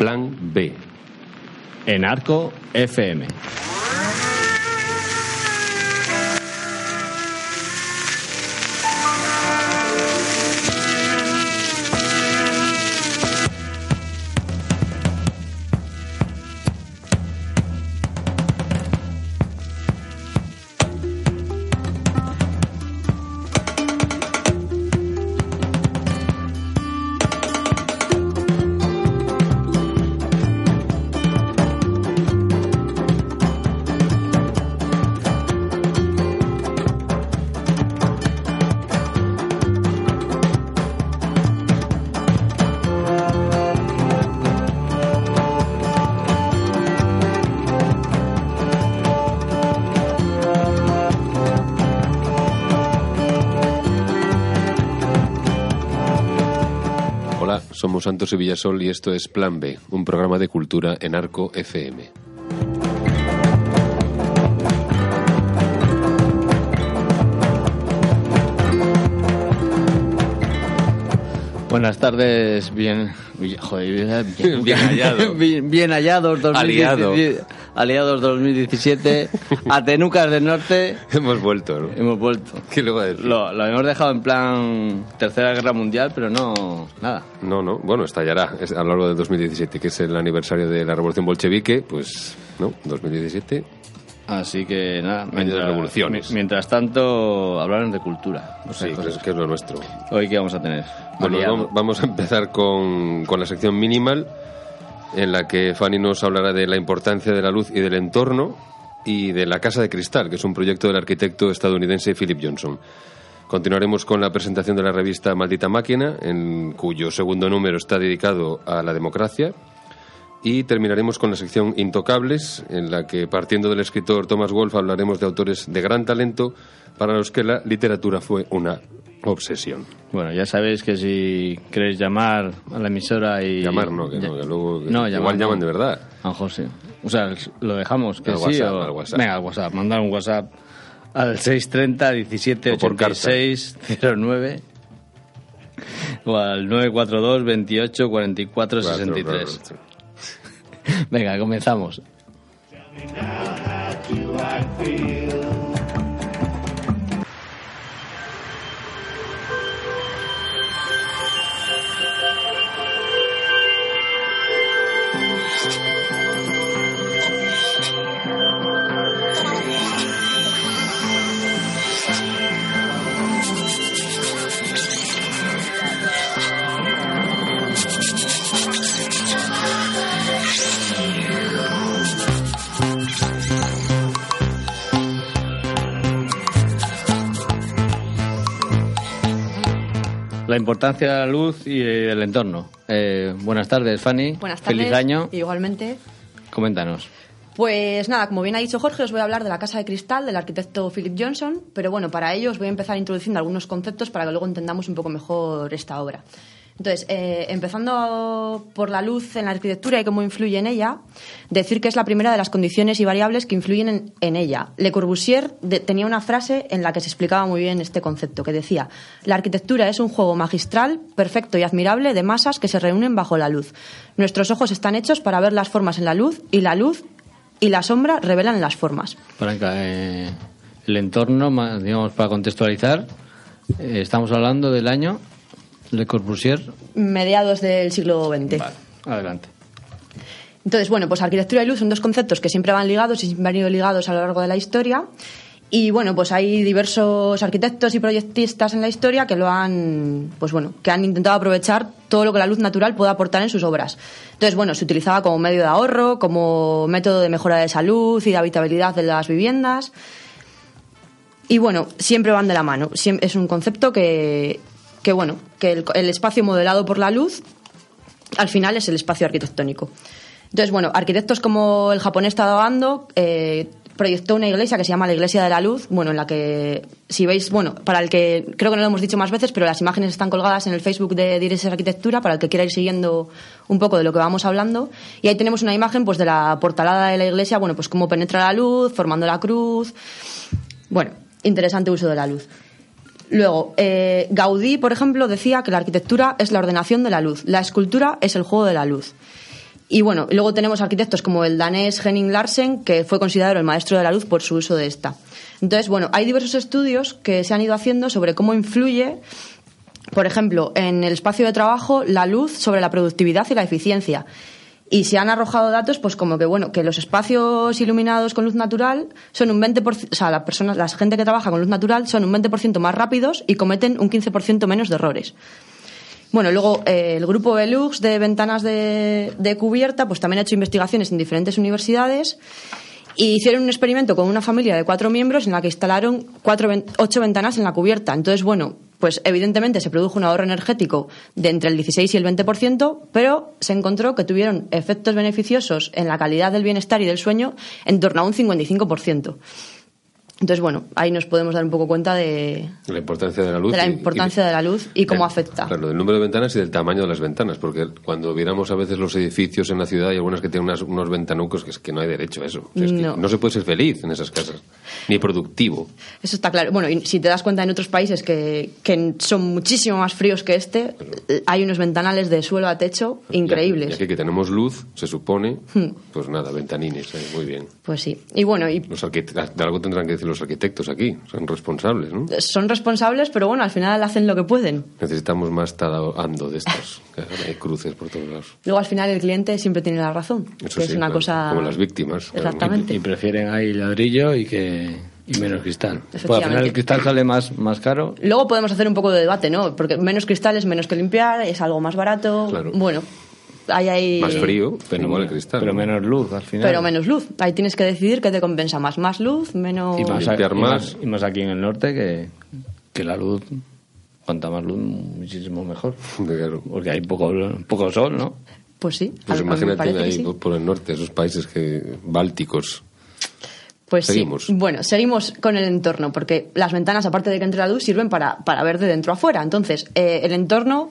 Plan B. En Arco FM. Y Villasol y esto es Plan B, un programa de cultura en Arco FM. Buenas tardes, bien, joder, bien, Bien hallados. bien, bien hallados 2017, Aliado. Aliados 2017, a Tenucas del Norte Hemos vuelto, ¿no? hemos vuelto. ¿Qué le voy a decir? Lo, lo hemos dejado en plan Tercera Guerra Mundial, pero no, nada. No, no, bueno, estallará es a lo largo del 2017, que es el aniversario de la Revolución Bolchevique, pues, ¿no? 2017. Así que nada, de revoluciones. mi- mientras tanto, hablaron de cultura. o sea, Sí, que cosas. es, que es lo nuestro. Hoy, ¿qué vamos a tener? Bueno, vamos, vamos a empezar con, con la sección minimal, en la que Fanny nos hablará de la importancia de la luz y del entorno y de la Casa de Cristal, que es un proyecto del arquitecto estadounidense Philip Johnson. Continuaremos con la presentación de la revista Maldita Máquina, en cuyo segundo número está dedicado a la democracia. Y terminaremos con la sección Intocables, en la que, partiendo del escritor Thomas Wolfe, hablaremos de autores de gran talento para los que la literatura fue una obsesión. Bueno, ya sabéis que si queréis llamar a la emisora y... Llamar no, que no, que luego que No, igual llamar llaman de verdad. A José. O sea, lo dejamos, que Al sí WhatsApp, o... al WhatsApp. Venga, al WhatsApp. Mandar un WhatsApp al 630 17 O por carta. 86 09 o al 942 28 44 63. Claro, Venga, comenzamos. La importancia de la luz y el entorno. Eh, buenas tardes, Fanny. Buenas tardes. Feliz año. Igualmente. Coméntanos. Pues nada, como bien ha dicho Jorge, os voy a hablar de la Casa de Cristal del arquitecto Philip Johnson, pero bueno, para ello os voy a empezar introduciendo algunos conceptos para que luego entendamos un poco mejor esta obra. Entonces, eh, empezando por la luz en la arquitectura y cómo influye en ella, decir que es la primera de las condiciones y variables que influyen en, ella. Le Corbusier de- tenía una frase en la que se explicaba muy bien este concepto, que decía, la arquitectura es un juego magistral, perfecto y admirable de masas que se reúnen bajo la luz. Nuestros ojos están hechos para ver las formas en la luz y la luz y la sombra revelan las formas. Franca, eh, el entorno, digamos, para contextualizar, eh, estamos hablando del año Le Corbusier. Mediados del siglo XX. Adelante. Entonces, bueno, pues arquitectura y luz son dos conceptos que siempre van ligados y siempre han ido ligados a lo largo de la historia. Y bueno, pues hay diversos arquitectos y proyectistas en la historia que lo han, pues bueno, que han intentado aprovechar todo lo que la luz natural puede aportar en sus obras. Entonces, bueno, se utilizaba como medio de ahorro, como método de mejora de salud y de habitabilidad de las viviendas. Y bueno, siempre van de la mano. Es un concepto que, que bueno, que el, el espacio modelado por la luz al final es el espacio arquitectónico. Entonces, bueno, arquitectos como el japonés Tadao eh, proyectó una iglesia que se llama la Iglesia de la Luz, bueno, en la que, si veis, bueno, para el que, creo que no lo hemos dicho más veces, pero las imágenes están colgadas en el Facebook de Dirección Arquitectura, para el que quiera ir siguiendo un poco de lo que vamos hablando. Y ahí tenemos una imagen, pues, de la portalada de la iglesia, bueno, pues cómo penetra la luz, formando la cruz. Bueno, interesante uso de la luz. Luego, eh, Gaudí, por ejemplo, decía que la arquitectura es la ordenación de la luz, la escultura es el juego de la luz. Y bueno, luego tenemos arquitectos como el danés Henning Larsen, que fue considerado el maestro de la luz por su uso de esta. Entonces, bueno, hay diversos estudios que se han ido haciendo sobre cómo influye, por ejemplo, en el espacio de trabajo, la luz sobre la productividad y la eficiencia. Y se han arrojado datos, pues como que bueno, que los espacios iluminados con luz natural son un 20%, o sea, las personas, la gente que trabaja con luz natural son un 20% más rápidos y cometen un 15% menos de errores. Bueno, luego eh, el grupo Velux de ventanas de, de, cubierta, pues también ha hecho investigaciones en diferentes universidades y hicieron un experimento con una familia de cuatro miembros en la que instalaron cuatro, ocho ventanas en la cubierta. Entonces, bueno, pues evidentemente se produjo un ahorro energético de entre el 16 y el 20%, pero se encontró que tuvieron efectos beneficiosos en la calidad del bienestar y del sueño en torno a un 55%. Entonces, bueno, ahí nos podemos dar un poco cuenta de la importancia de la luz. De la importancia y, de la luz y cómo del, afecta. Claro, del número de ventanas y del tamaño de las ventanas, porque cuando viéramos a veces los edificios en la ciudad hay algunas que tienen unas, unos ventanucos que es que no hay derecho a eso. O sea, es No. que no se puede ser feliz en esas casas, ni productivo. Eso está claro. Bueno, y si te das cuenta en otros países que, que son muchísimo más fríos que este, hay unos ventanales de suelo a techo increíbles. Ya que, que tenemos luz, se supone, pues nada, ventanines, eh, muy bien. Pues sí. Y bueno, y Los de algo tendrán que decir los arquitectos aquí, son responsables, ¿no? son responsables, pero bueno, al final hacen lo que pueden. Necesitamos más ando de estos, que hay cruces por todos lados. Luego al final el cliente siempre tiene la razón, Eso que sí, es una claro, cosa Como las víctimas. Exactamente. Y prefieren ahí ladrillo y que y menos cristal. Pues al final Efectivamente. el cristal sale más, más caro. Luego podemos hacer un poco de debate, ¿no? Porque menos cristales, menos que limpiar, es algo más barato. Claro. Bueno, ahí hay. Más frío, pero igual el cristal. Pero ¿no? menos luz al final. Pero menos luz. Ahí tienes que decidir qué te compensa más. Más luz, menos. y más, limpiar y más. y más aquí en el norte que, que la luz. Cuanta más luz, muchísimo mejor. Claro. Porque hay poco, poco sol, ¿no? Pues sí. Pues imagínate ahí sí. por- el norte, esos países que bálticos. Pues Seguimos. sí. Bueno, seguimos con el entorno, porque las ventanas, aparte de que entre la luz, sirven para, para ver de dentro a fuera. Entonces, eh, el entorno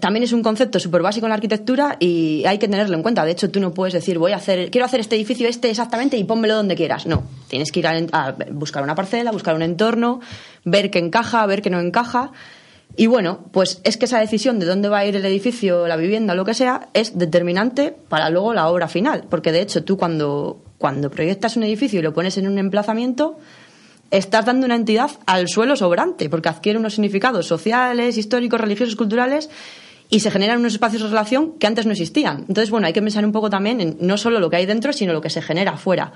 también es un concepto súper básico en la arquitectura y hay que tenerlo en cuenta. De hecho, tú no puedes decir, voy a hacer, quiero hacer este edificio este exactamente y pónmelo donde quieras. No, tienes que ir a, a buscar una parcela, buscar un entorno, ver qué encaja, ver qué no encaja. Y bueno, pues es que esa decisión de dónde va a ir el edificio, la vivienda, lo que sea, es determinante para luego la obra final. Porque de hecho, tú cuando, cuando proyectas un edificio y lo pones en un emplazamiento, estás dando una entidad al suelo sobrante, porque adquiere unos significados sociales, históricos, religiosos, culturales, y se generan unos espacios de relación que antes no existían. Entonces, bueno, hay que pensar un poco también en no solo lo que hay dentro, sino lo que se genera afuera.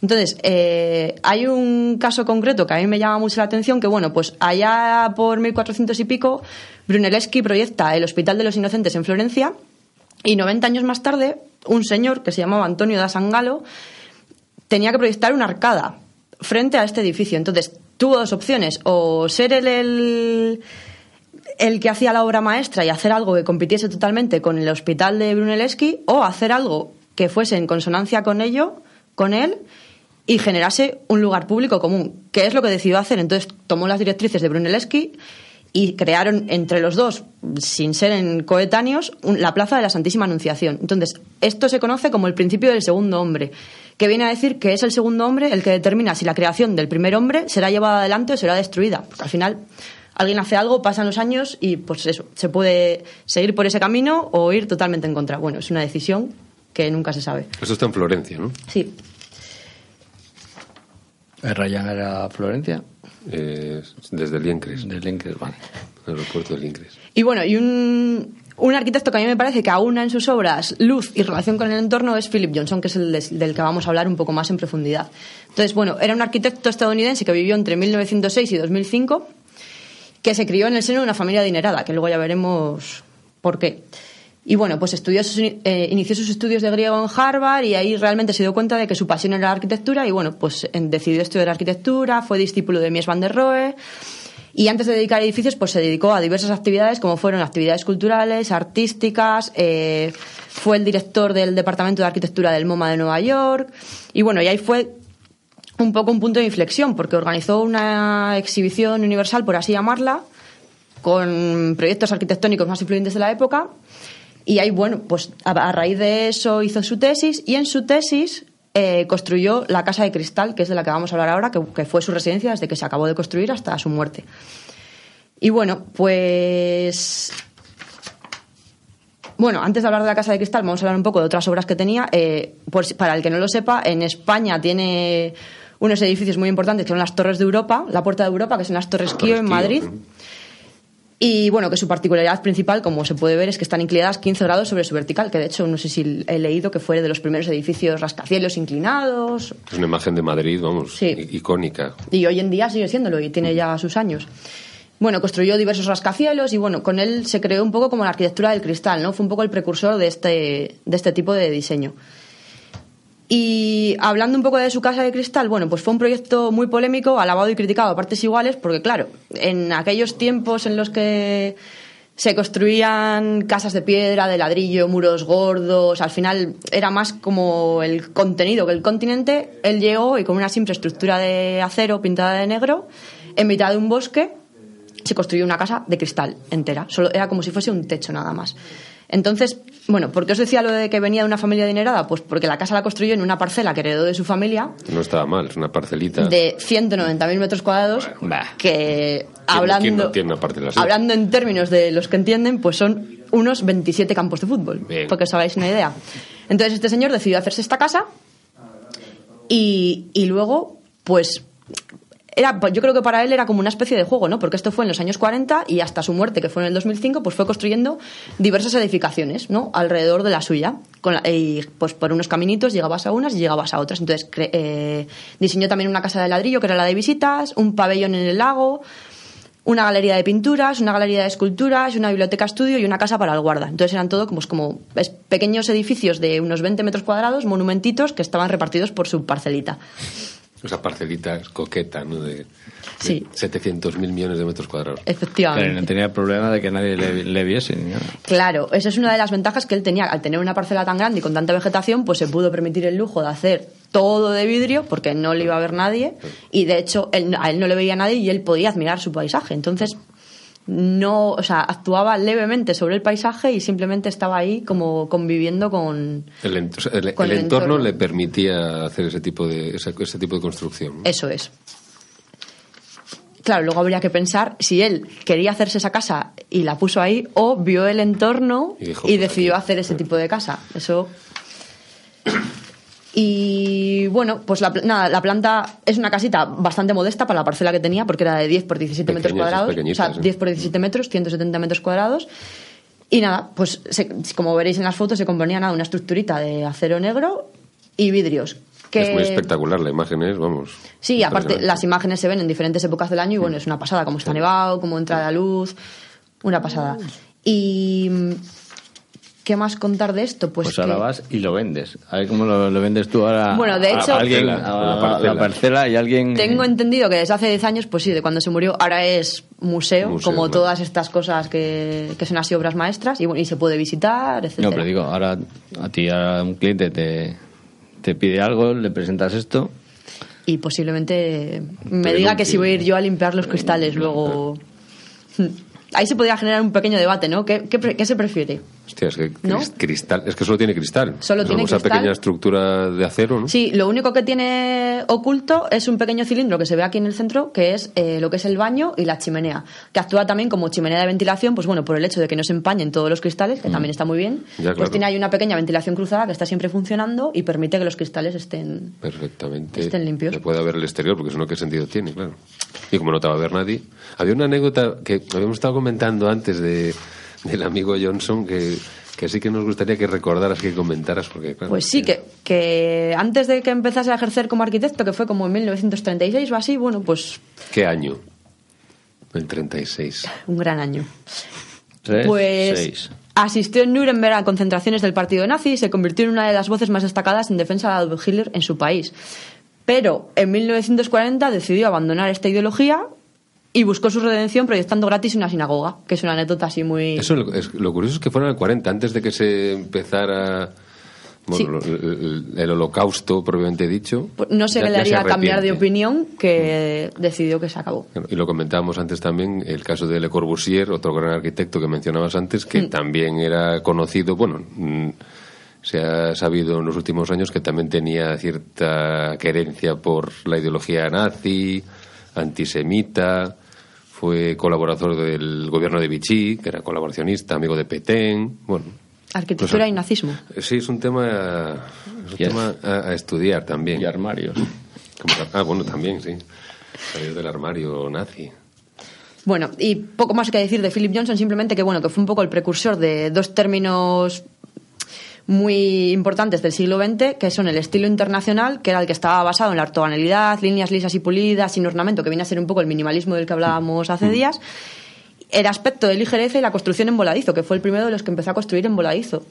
Entonces, eh, hay un caso concreto que a mí me llama mucho la atención, que bueno, pues allá por 1400 y pico, Brunelleschi proyecta el Hospital de los Inocentes en Florencia, y 90 años más tarde, un señor que se llamaba Antonio da Sangalo tenía que proyectar una arcada frente a este edificio. Entonces, tuvo dos opciones, o ser el, el, el que hacía la obra maestra y hacer algo que compitiese totalmente con el hospital de Brunelleschi, o hacer algo que fuese en consonancia con ello, con él, y generase un lugar público común, que es lo que decidió hacer. Entonces, tomó las directrices de Brunelleschi y crearon entre los dos, sin ser en coetáneos, la Plaza de la Santísima Anunciación. Entonces, esto se conoce como el principio del segundo hombre, que viene a decir que es el segundo hombre el que determina si la creación del primer hombre será llevada adelante o será destruida. Porque al final, alguien hace algo, pasan los años y pues eso, se puede seguir por ese camino o ir totalmente en contra. Bueno, es una decisión que nunca se sabe. Eso está en Florencia, ¿no? Sí. El Ryan era Florencia, Eh, desde Liencres, del Linkers, vale. el aeropuerto de Liencres. Y bueno, y un, un arquitecto que a mí me parece que aúna en sus obras luz y relación con el entorno es Philip Johnson, que es el des- del que vamos a hablar un poco más en profundidad. Entonces, bueno, era un arquitecto estadounidense que vivió entre 1906 y 2005, que se crió en el seno de una familia adinerada, que luego ya veremos por qué. Y bueno, pues estudió sus- eh, inició sus estudios de griego en Harvard y ahí realmente se dio cuenta de que su pasión era la arquitectura y bueno, pues en- decidió estudiar arquitectura, fue discípulo de Mies van der Rohe Y antes de dedicar edificios, pues se dedicó a diversas actividades, como fueron actividades culturales, artísticas, eh, fue el director del Departamento de Arquitectura del MoMA de Nueva York, y bueno, y ahí fue un poco un punto de inflexión, porque organizó una exhibición universal, por así llamarla, con proyectos arquitectónicos más influyentes de la época. Y ahí, bueno, pues a, raíz de eso hizo su tesis y en su tesis eh, construyó la Casa de Cristal, que es de la que vamos a hablar ahora, que, fue su residencia desde que se acabó de construir hasta su muerte. Y bueno, pues bueno, antes de hablar de la Casa de Cristal, vamos a hablar un poco de otras obras que tenía. Eh, si- para el que no lo sepa, en España tiene unos edificios muy importantes que son las Torres de Europa, la Puerta de Europa, que son las Torres Kio en Kio, Madrid. Y bueno, que su particularidad principal, como se puede ver, es que están inclinadas 15 grados sobre su vertical, que de hecho no sé si he leído que fue de los primeros edificios rascacielos inclinados. Es una imagen de Madrid, vamos, Sí. icónica. Y hoy en día sigue siéndolo y tiene ya sus años. Bueno, construyó diversos rascacielos y bueno, con él se creó un poco como la arquitectura del cristal, ¿no? Fue un poco el precursor de este, de este tipo de diseño. Y hablando un poco de su casa de cristal, bueno, pues fue un proyecto muy polémico, alabado y criticado a partes iguales, porque claro, en aquellos tiempos en los que se construían casas de piedra, de ladrillo, muros gordos, al final era más como el contenido que el continente, él llegó y con una simple estructura de acero pintada de negro, en mitad de un bosque, se construyó una casa de cristal entera. Solo era como si fuese un techo nada más. Entonces, bueno, ¿por qué os decía lo de que venía de una familia adinerada? Pues porque la casa la construyó en una parcela que heredó de su familia No estaba mal, es una parcelita. de 190.000 metros cuadrados que ¿Quién no- hablando, quién no tiene una parcela así? hablando en términos de los que entienden, pues son unos 27 campos de fútbol, Bien. porque os hagáis una idea. Entonces este señor decidió hacerse esta casa y, y luego, pues era, yo creo que para él era como una especie de juego, ¿no? Porque esto fue en los años 40 y hasta su muerte, que fue en el 2005, pues fue construyendo diversas edificaciones, ¿no? Alrededor de la suya. Con y pues por unos caminitos llegabas a unas y llegabas a otras. Entonces eh, diseñó también una casa de ladrillo, que era la de visitas, un pabellón en el lago, una galería de pinturas, una galería de esculturas, una biblioteca estudio y una casa para el guarda. Entonces eran todo como, como pequeños edificios de unos 20 metros cuadrados, monumentitos, que estaban repartidos por su parcelita. Esa parcelita coqueta, ¿no? De, Sí. 700 mil millones de metros cuadrados. Efectivamente. Claro, no tenía problema de que nadie le, le viese. ni nada. Claro, esa es una de las ventajas que él tenía. Al tener una parcela tan grande y con tanta vegetación, pues se pudo permitir el lujo de hacer todo de vidrio porque no le iba a ver nadie y de hecho él- a él no le veía nadie y él podía admirar su paisaje. Entonces, no, o sea, actuaba levemente sobre el paisaje y simplemente estaba ahí como conviviendo con El, ent- o sea, el- Con el el entorno, entorno. le permitía hacer ese tipo de, ese, ese tipo de construcción. ¿no? eso es. Claro, luego habría que pensar si él quería hacerse esa casa y la puso ahí o vio el entorno Y dijo, pues decidió aquí. hacer ese tipo de casa. Eso. Y bueno, pues la, nada, la planta es una casita bastante modesta para la parcela que tenía porque era de 10 por 17 metros cuadrados. O sea, ¿eh? 10 por 17 metros, 170 metros cuadrados. Y nada, pues se- como veréis en las fotos se componía nada, una estructurita de acero negro y vidrios. Que... Es muy espectacular, la imagen es, vamos. Sí, aparte las imágenes se ven en diferentes épocas del año y bueno, es una pasada, como está nevado, cómo entra la luz, una pasada. Y mm, ¿qué más contar de esto? Pues, Pues, ahora que- vas y lo vendes. A ver cómo lo, lo vendes tú ahora. Bueno, de a- hecho- a alguien, a, la la parcela. y alguien. tengo entendido que desde hace 10 años, pues sí, de cuando se murió, ahora es museo, Museo, como todas estas cosas que, que son así obras maestras y, bueno, y se puede visitar, etc. No, pero digo, ahora a ti, a un cliente te, te pide algo, le presentas esto. Y posiblemente me diga que si voy a ir yo a limpiar los cristales luego... Ahí se podría generar un pequeño debate, ¿no? ¿Qué, qué pre- qué se prefiere? Hostia, es que ¿No? cris- cristal, es que solo tiene cristal. Solo Es tiene esa cristal. pequeña estructura de acero, ¿no? Sí, lo único que tiene oculto es un pequeño cilindro que se ve aquí en el centro, que es eh, lo que es el baño y la chimenea, que actúa también como chimenea de ventilación, pues bueno, por el hecho de que no se empañen todos los cristales, que también está muy bien, Ya, pues claro. tiene ahí una pequeña ventilación cruzada que está siempre funcionando y permite que los cristales estén... Perfectamente. Estén limpios. Se puede ver el exterior, porque si no, ¿qué sentido tiene? Claro. Y como no te va a ver nadie. Había una anécdota que habíamos estado comentando antes de, del amigo Johnson que, que sí que nos gustaría que recordaras, que comentaras, porque claro. Pues sí, que, que antes de que empezase a ejercer como arquitecto, que fue como en 1936 o así, bueno, pues ¿Qué año? El 36. un gran año. Tres, Pues seis. asistió en Nuremberg a concentraciones del partido nazi y se convirtió en una de las voces más destacadas en defensa de Adolf Hitler en su país. Pero en 1940 decidió abandonar esta ideología y buscó su redención proyectando gratis una sinagoga, que es una anécdota así muy... Eso lo, es- lo curioso es que fueron el 40, antes de que se empezara bueno, Sí. lo- el, el holocausto propiamente dicho. Pues no ya- qué le se haría cambiar de opinión que decidió que se acabó. Y lo comentábamos antes también, el caso de Le Corbusier, otro gran arquitecto que mencionabas antes, que Mm. también era conocido, bueno, mm, se ha sabido en los últimos años que también tenía cierta querencia por la ideología nazi, antisemita, fue colaborador del gobierno de Vichy, que era colaboracionista, amigo de Petén, bueno. Arquitectura pues, y nazismo. eh, Sí, es un tema, es un tema a, a estudiar también. Y armarios. Como- ah, bueno, también, sí. Salir del armario nazi. Bueno, y poco más que decir de Philip Johnson, simplemente que bueno, que fue un poco el precursor de dos términos muy importantes del siglo XX, que son el estilo internacional, que era el que estaba basado en la ortogonalidad, líneas lisas y pulidas, sin ornamento, que viene a ser un poco el minimalismo del que hablábamos hace días, el aspecto de ligereza y la construcción en voladizo, que fue el primero de los que empezó a construir en voladizo,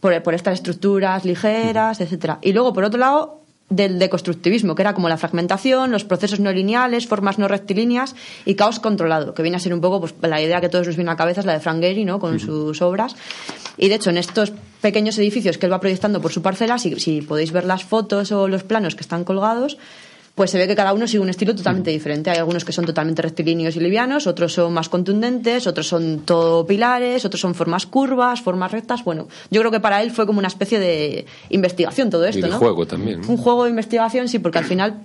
por, por estas estructuras ligeras, etcétera. Y luego, por otro lado, del deconstructivismo, que era como la fragmentación, los procesos no lineales, formas no rectilíneas y caos controlado, que viene a ser un poco pues, la idea que todos nos viene a la cabeza es la de Frank Gehry, ¿no? con sus obras. Y de hecho, en estos pequeños edificios que él va proyectando por su parcela, si, si podéis ver las fotos o los planos que están colgados, pues se ve que cada uno sigue un estilo totalmente diferente. Hay algunos que son totalmente rectilíneos y livianos, otros son más contundentes, otros son todo pilares, otros son formas curvas, formas rectas. Bueno, yo creo que para él fue como una especie de investigación todo esto, y de ¿no? juego también. ¿no? Un juego de investigación, sí, porque al final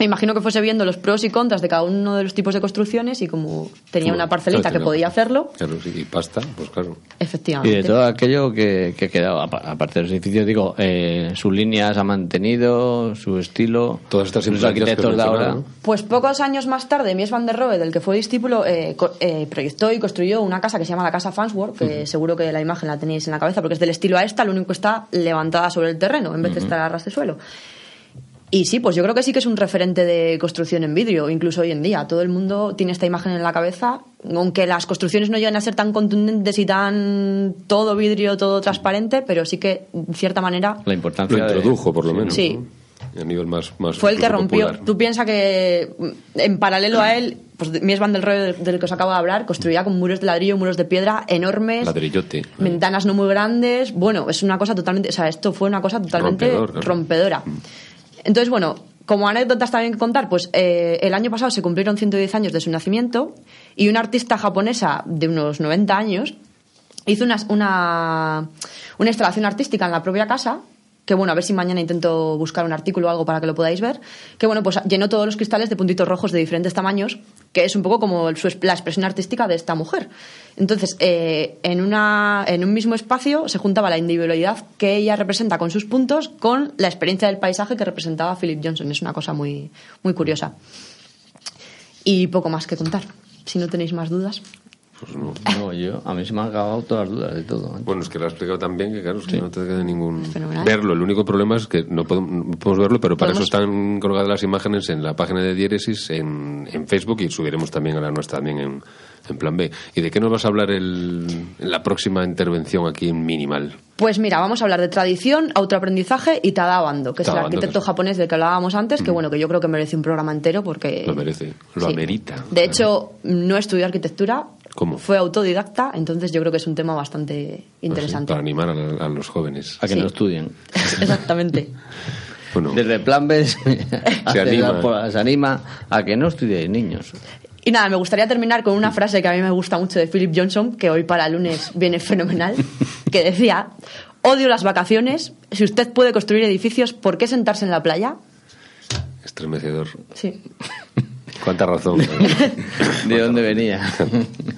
me imagino que fuese viendo los pros y contras de cada uno de los tipos de construcciones y como tenía una parcelita claro, que podía hacerlo, Claro, sí, y pasta, pues claro. Y efectivamente. de todo aquello que, que quedaba, apa- aparte de los edificios, digo, eh, sus líneas ha mantenido, su estilo. Todas estas que arquitectos de ahora. Pues pocos años más tarde, Mies van der Rohe, del que fue discípulo, eh, co- eh, proyectó y construyó una casa que se llama la Casa Farnsworth, que seguro que la imagen la tenéis en la cabeza, porque es del estilo a esta, lo único que está levantada sobre el terreno, en vez de estar a ras de suelo. Y sí, pues yo creo que sí que es un referente de construcción en vidrio, incluso hoy en día. Todo el mundo tiene esta imagen en la cabeza, aunque las construcciones no llegan a ser tan contundentes y tan todo vidrio, todo transparente, pero sí que, en cierta manera, La importancia Lo de- introdujo, por lo menos. Sí. ¿no? A nivel más, más fue el que rompió. popular. Tú piensas que mm, en paralelo a él, pues Mies van der Rohe, del, del que os acabo de hablar, construía con muros de ladrillo, muros de piedra enormes, Ladrillote. ventanas no muy grandes. Bueno, es una cosa totalmente, o sea, esto fue una cosa totalmente Rompedor, claro. rompedora. Entonces, bueno, como anécdotas también que contar, pues eh, el año pasado se cumplieron 110 años de su nacimiento y una artista japonesa de unos 90 años hizo una, una, una instalación artística en la propia casa que bueno, a ver si mañana intento buscar un artículo o algo para que lo podáis ver, que bueno, pues llenó todos los cristales de puntitos rojos de diferentes tamaños, que es un poco como la expresión artística de esta mujer. Entonces, eh, en, una, en un mismo espacio se juntaba la individualidad que ella representa con sus puntos con la experiencia del paisaje que representaba Philip Johnson. Es una cosa muy, muy curiosa. Y poco más que contar. Si no tenéis más dudas. Pues no. No, yo, a mí se me han acabado todas las dudas de todo. Bueno, es que lo ha explicado tan bien que, claro, es que no te queda ningún... Fenomenal. Verlo, el único problema es que no podemos, no podemos verlo, pero para Podemos- eso están colgadas las imágenes en la página de Diéresis, en, en Facebook, y subiremos también a la nuestra también en, en Plan B. ¿Y de qué nos vas a hablar el, en la próxima intervención aquí en Minimal? Pues mira, vamos a hablar de tradición, autoaprendizaje y Tadao Ando, que es el arquitecto que es- japonés del que hablábamos antes, que bueno, que yo creo que merece un programa entero porque... Lo merece, lo Sí. amerita. De hecho, no estudió arquitectura, ¿Cómo? fue autodidacta, entonces yo creo que es un tema bastante interesante. Para animar a, la- a los jóvenes. A que Sí. no estudien. Exactamente. Bueno, Desde el plan B anima. se anima a que no estudien niños. Y nada, me gustaría terminar con una frase que a mí me gusta mucho de Philip Johnson, que hoy para el lunes viene fenomenal, que decía, odio las vacaciones, si usted puede construir edificios, ¿por qué sentarse en la playa? estremecedor. Sí. Cuánta razón. ¿De dónde venía?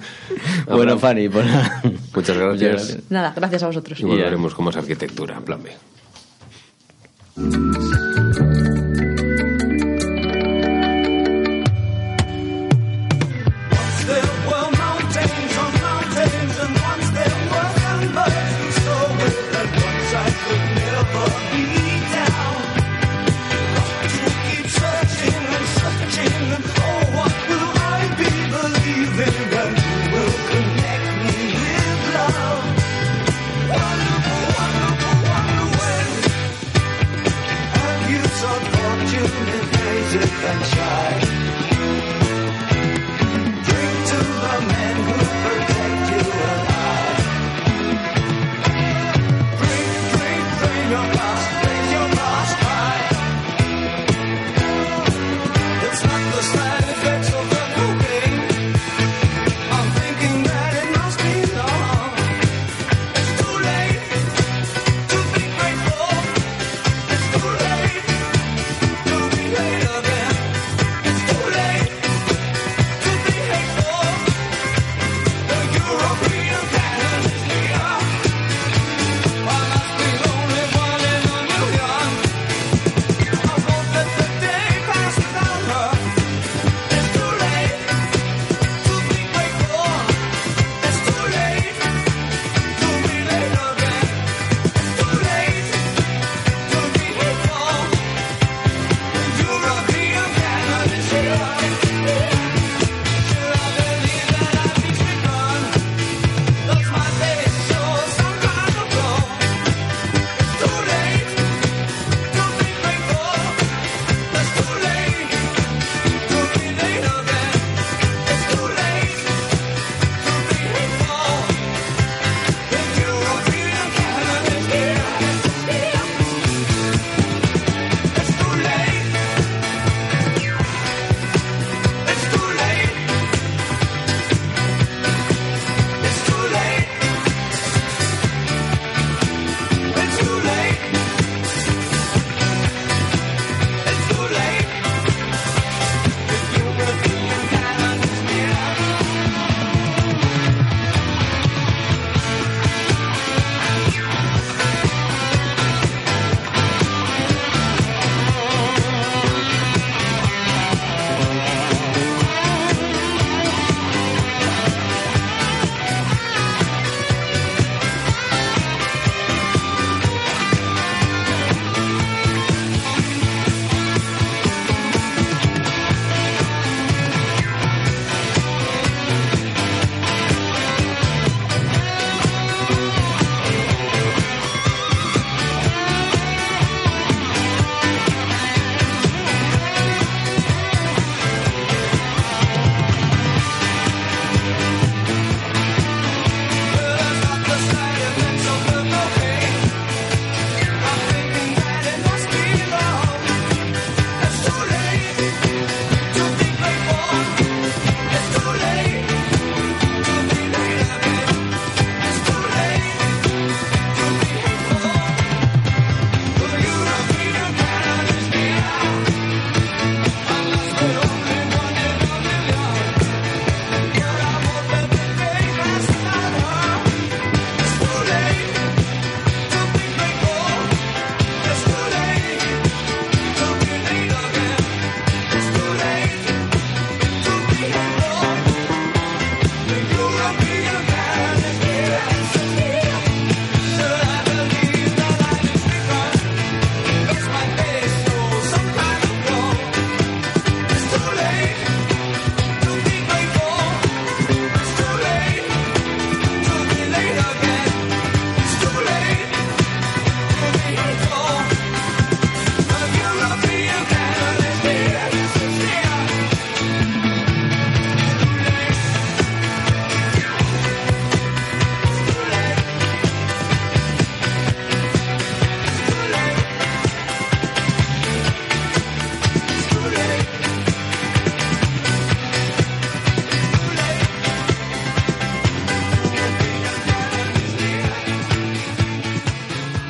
bueno, Fanny, pues nada. Muchas gracias. Nada, gracias a vosotros. Y volveremos con más arquitectura, en plan B.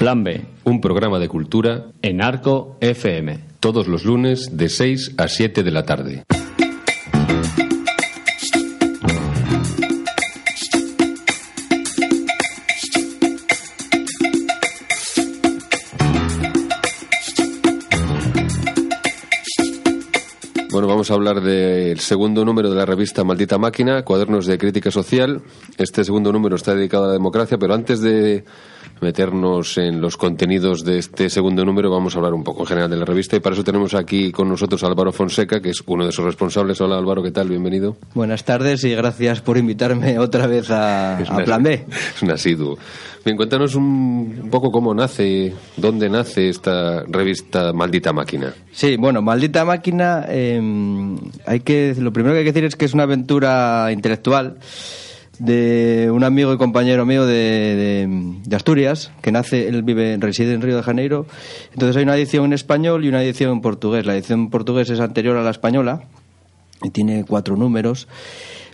Plan B, Un programa de cultura en Arco FM. todos los lunes de 6 a 7 de la tarde. Bueno, vamos a hablar del segundo número de la revista Maldita Máquina, Cuadernos de Crítica Social. Este segundo número está dedicado a la democracia, pero antes de meternos en los contenidos de este segundo número, vamos a hablar un poco en general de la revista y para eso tenemos aquí con nosotros a Álvaro Fonseca, que es uno de sus responsables. Hola Álvaro, ¿qué tal? Bienvenido. Buenas tardes y gracias por invitarme otra vez a, a Plan B. Es un asiduo. Bien, cuéntanos un, un poco cómo nace, dónde nace esta revista Maldita Máquina. Sí, bueno, Maldita Máquina, eh, hay que, lo primero que hay que decir es que es una aventura intelectual de un amigo y compañero mío de, de- Asturias, que nace, él vive, reside en Río de Janeiro. Entonces hay una edición en español y una edición en portugués. La edición en portugués es anterior a la española y tiene cuatro números.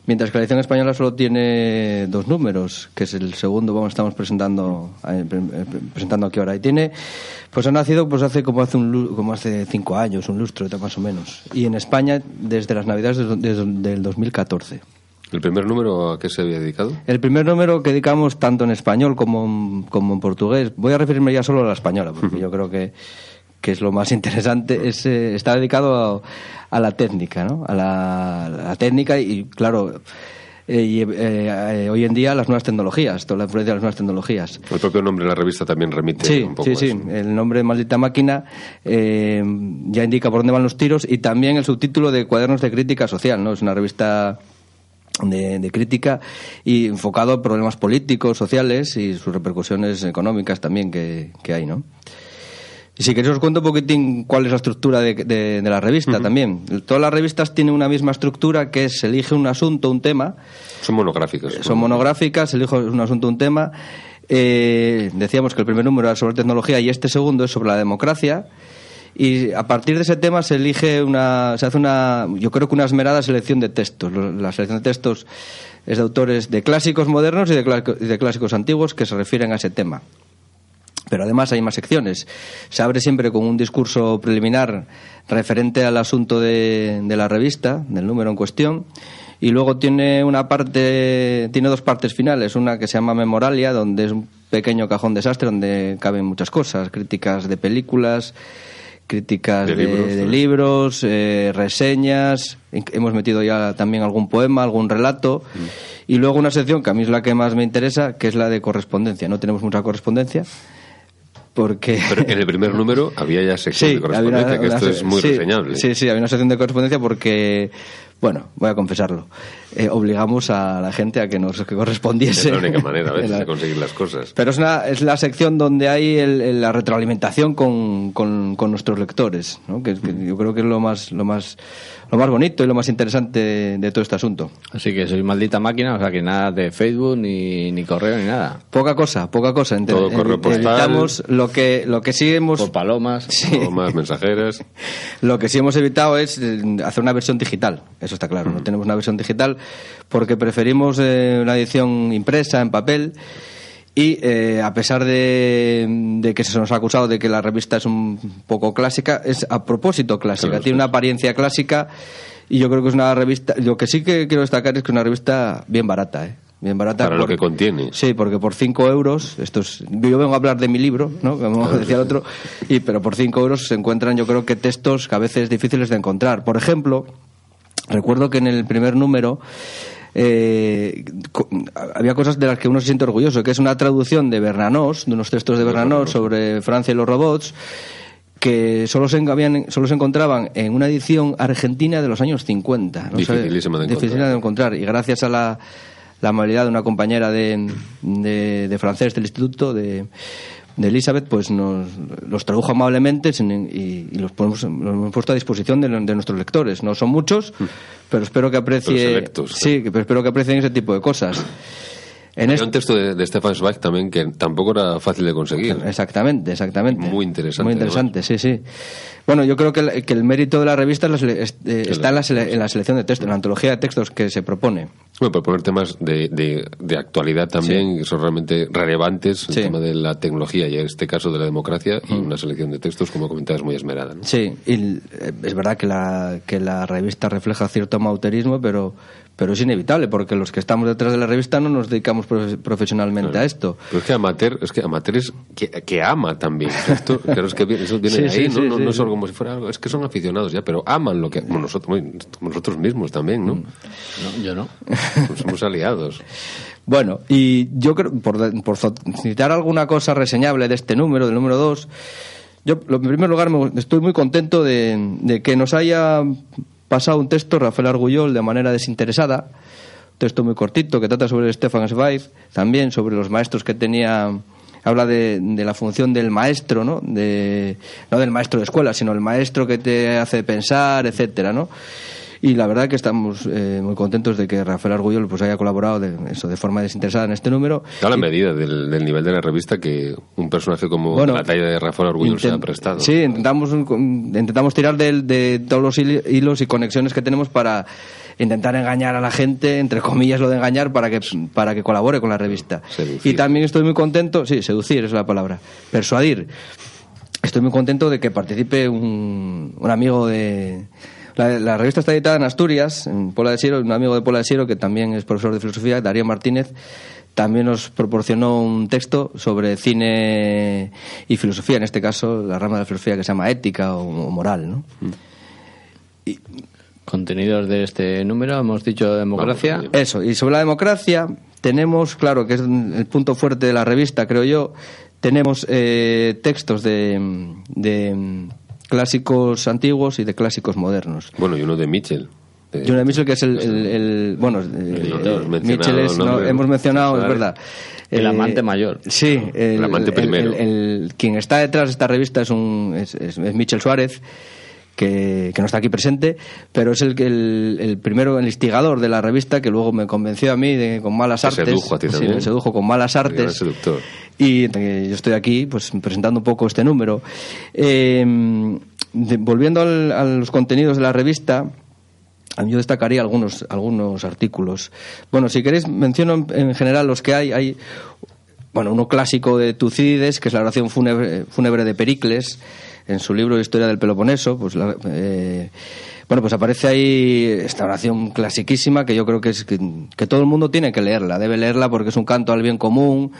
Mientras que la edición española solo tiene dos números, que es el segundo, vamos, estamos presentando eh, eh, presentando aquí ahora. Y tiene, pues ha nacido pues hace como hace un como hace cinco años, un lustro más o menos. Y en España desde las Navidades de- de- del 2014. ¿El primer número a qué se había dedicado? El primer número que dedicamos tanto en español como en, como en portugués, voy a referirme ya solo a la española, porque yo creo que, que es lo más interesante, es, eh, está dedicado a, a la técnica, ¿no? A la, a la técnica y, claro, eh, y, eh, eh, hoy en día las nuevas tecnologías, toda la influencia de las nuevas tecnologías. El propio nombre de la revista también remite Sí, un poco sí, a sí. El nombre Maldita Máquina eh, ya indica por dónde van los tiros y también el subtítulo de Cuadernos de Crítica Social, ¿no? Es una revista de, de crítica y enfocado a problemas políticos, sociales y sus repercusiones económicas también que, que hay, ¿no? Y si queréis os cuento un poquitín cuál es la estructura de, de- de la revista también. Todas las revistas tienen una misma estructura que es se elige un asunto, un tema, Son monográficas. son monográficas, elijo un asunto, un tema. Eh, decíamos que el primer número era sobre tecnología y este segundo es sobre la democracia. Y a partir de ese tema se elige una, se hace una, yo creo que una esmerada selección de textos. La selección de textos es de autores de clásicos modernos y de, y de clásicos antiguos que se refieren a ese tema. Pero además hay más secciones. Se abre siempre con un discurso preliminar referente al asunto de, de la revista, del número en cuestión. Y luego tiene una parte, tiene dos partes finales. Una que se llama Memoralia, donde es un pequeño cajón desastre donde caben muchas cosas. Críticas de películas, críticas De de, libros, de ¿no? libros, eh, reseñas. Hemos metido ya también algún poema, algún relato. Y luego una sección que a mí es la que más me interesa, que es la de correspondencia. No tenemos mucha correspondencia porque Pero en el primer número había ya sección de correspondencia, una- que esto es muy sí, reseñable. Sí, sí, había una sección de correspondencia porque, bueno, voy a confesarlo, eh, obligamos a la gente a que nos que Es correspondiese. la única manera a veces La- de conseguir las cosas. Pero es, una, es la sección donde hay el- el- la retroalimentación con, con- con nuestros lectores, ¿no? que, es- que yo creo que es lo más, lo más, lo más bonito y lo más interesante de, de todo este asunto. Así que soy maldita máquina, o sea que nada de Facebook, ni, ni correo, ni nada. Poca cosa, poca cosa. Ente- Todo correo postal. Evitamos lo que, lo que sí hemos... Por palomas. Sí. Más mensajeras. Lo que sí hemos evitado es eh, hacer una versión digital, eso está claro. No tenemos una versión digital porque preferimos eh, una edición impresa en papel y eh, a pesar de, de que se nos ha acusado de que la revista es un poco clásica, es a propósito clásica, Claro, tiene una apariencia clásica y yo creo que es una revista. Lo que sí que quiero destacar es que es una revista bien barata, ¿eh? Bien barata. Para lo que contiene. Sí, porque por 5 euros, esto es, yo vengo a hablar de mi libro, ¿no? Como decía el otro, y, pero por 5 euros se encuentran yo creo que textos que a veces difíciles de encontrar. Por ejemplo, recuerdo que en el primer número eh, había cosas de las que uno se siente orgulloso, que es una traducción de Bernanos, de unos textos de Bernanos sobre Francia y los robots, que solo se, habían- solo se encontraban en una edición argentina de los años 50. ¿no? Dificilísima de encontrar. Dificilísima de encontrar. Y gracias a la, la amabilidad de una compañera de, de, de francés del instituto, de, de Elizabeth, pues nos los tradujo amablemente sin- y, y los, ponemos- los hemos puesto a disposición de, de nuestros lectores. No son muchos, pero espero que. Sí, pero espero que aprecien ese tipo de cosas. En este- un texto de, de Stefan Zweig también que tampoco era fácil de conseguir. Exactamente, exactamente. Muy interesante, Muy interesante, sí, sí. Bueno, yo creo que el, que el mérito de la revista es la sele- es- eh, está en la, sele- en la selección de textos, en la antología de textos que se propone. Bueno, por poner temas de, de, de actualidad también, que son realmente relevantes, el Sí. tema de la tecnología y en este caso de la democracia, y una selección de textos, como comentabas, muy esmerada. ¿no? Sí, y eh, es verdad que la, que la revista refleja cierto amauterismo, pero, pero es inevitable, porque los que estamos detrás de la revista no nos dedicamos profe- profesionalmente a esto. Pero es que amateur, es que amateur es que, que ama también. Esto, claro, es que viene- eso viene Sí, de ahí, sí, ¿no? sí, no, sí, no es sí. algo como si fuera algo, es que son aficionados ya, pero aman lo que, como nosotros, como nosotros mismos también, ¿no? No, yo no. Pues somos aliados. Bueno, y yo creo, por, citar alguna cosa reseñable de este número, del número 2, yo en primer lugar me- estoy muy contento de, de que nos haya pasado un texto Rafael Argullol de manera desinteresada, un texto muy cortito que trata sobre Stefan Zweig, también sobre los maestros que tenía habla de, de la función del maestro, ¿no? De, no del maestro de escuela, sino el maestro que te hace pensar, etcétera, ¿no? Y la verdad que estamos eh, muy contentos de que Rafael Argullol pues haya colaborado de, eso, de forma desinteresada en este número. Da la Y- medida del, del nivel de la revista que un personaje como Bueno, la talla de Rafael Orgullo se ha prestado. Sí, intentamos, intentamos tirar del- de, todos los hil- hilos y conexiones que tenemos para intentar engañar a la gente, entre comillas lo de engañar, para que, para que colabore con la revista. Seducir. Y también estoy muy contento, sí, seducir es la palabra, persuadir. Estoy muy contento de que participe un, un amigo de... La, la revista está editada en Asturias, en Pola de Siero, un amigo de Pola de Siero que también es profesor de filosofía, Darío Martínez, también nos proporcionó un texto sobre cine y filosofía, en este caso la rama de la filosofía que se llama ética o, o moral, ¿no? Contenidos de este número, hemos dicho democracia. Eso, y sobre la democracia tenemos, claro, que es el punto fuerte de la revista, creo yo, tenemos eh, textos de, de clásicos antiguos y de clásicos modernos. Bueno, y uno de Mitchell. de- Jonah Mitchell, que es el, el- el- bueno, eh, hemos mencionado Mitchell es, no, hemos mencionado, es verdad. El Eh, amante mayor. Sí, el, amante el- primero. el- el- quien está detrás de esta revista es, un, es, es- es Mitchell Suárez, que, que no está aquí presente, pero es el, que- el, el primero, el instigador de la revista, que luego me convenció a mí de, con malas Te artes. sedujo a ti Sí, también. me sedujo con malas artes. Y yo estoy aquí pues presentando un poco este número. Eh, de- volviendo al- a los contenidos de la revista, yo destacaría algunos, algunos artículos. Bueno, si queréis, menciono en, en general los que hay. Hay bueno, uno clásico de Tucídides, que es la oración fúnebre, fúnebre de Pericles, en su libro Historia del Peloponeso. Pues la- eh, bueno, pues aparece ahí esta oración clasiquísima que yo creo que es que, todo el mundo tiene que leerla, debe leerla porque es un canto al bien común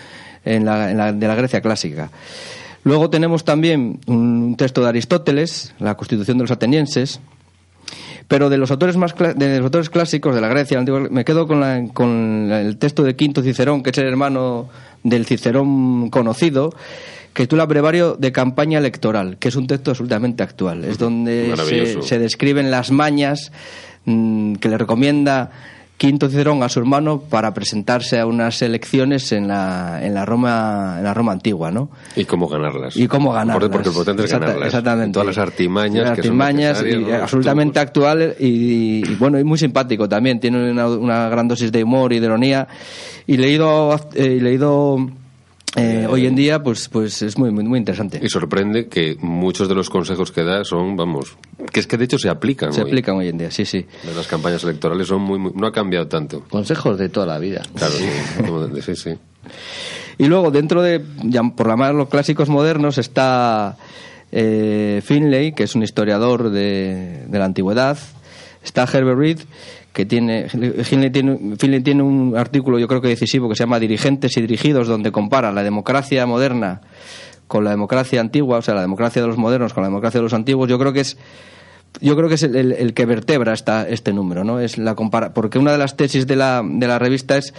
en la, en la- de la Grecia clásica. Luego tenemos también un texto de Aristóteles, la Constitución de los Atenienses, pero de los autores más de los autores clásicos de la Grecia la antigua, me quedo con, la- con el texto de Quinto Cicerón, que es el hermano del Cicerón conocido, que titula Brevario de campaña electoral, que es un texto absolutamente actual. Es donde se, se describen las mañas mm, que le recomienda Quinto Cicerón a su hermano para presentarse a unas elecciones en la, en la Roma en la Roma antigua, ¿no? Y cómo ganarlas. y cómo ganarlas. Porque, porque lo es ganarlas. Exactamente. Todas las artimañas, Las que son artimañas y, ¿no? absolutamente actual y, y, bueno, y muy simpático también. Tiene una, una gran dosis de humor y de ironía. Y leído, eh, y leído eh, hoy en día, pues, pues es muy, muy, muy interesante. Y sorprende que muchos de los consejos que da son, vamos, que es que de hecho se aplican. Se hoy. aplican hoy en día, sí, sí. De las campañas electorales son muy, muy- no ha cambiado tanto. Consejos de toda la vida. Claro, sí, como de- sí, sí. Y luego, dentro de, ya por llamar los clásicos modernos, está eh, Finlay, que es un historiador de, de la antigüedad. Está Herbert Reed, que tiene Finlay, tiene. Un artículo, yo creo que decisivo, que se llama Dirigentes y Dirigidos, donde compara la democracia moderna con la democracia antigua, o sea, la democracia de los modernos con la democracia de los antiguos. Yo creo que es yo creo que es el, el- que vertebra esta, este número, ¿no? Es la compara porque una de las tesis de la, de la revista es,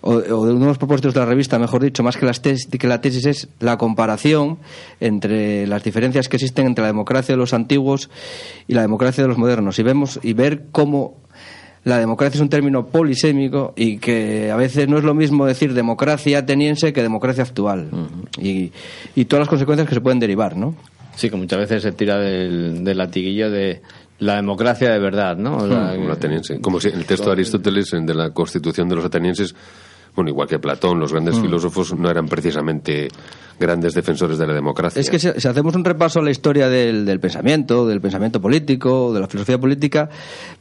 o, o de uno de los propósitos de la revista, mejor dicho, más que, las que la tesis es la comparación entre las diferencias que existen entre la democracia de los antiguos y la democracia de los modernos. Y vemos y ver cómo la democracia es un término polisémico y que a veces no es lo mismo decir democracia ateniense que democracia actual. y, y todas las consecuencias que se pueden derivar, ¿no? Sí, que muchas veces se tira del, del latiguillo de la democracia de verdad, ¿no? O sea, Como el ateniense. Como si el texto de Aristóteles en- de la constitución de los atenienses Bueno, igual que Platón, los grandes Mm. filósofos no eran precisamente grandes defensores de la democracia. Es que si, si hacemos un repaso a la historia del, del pensamiento, del pensamiento político, de la filosofía política,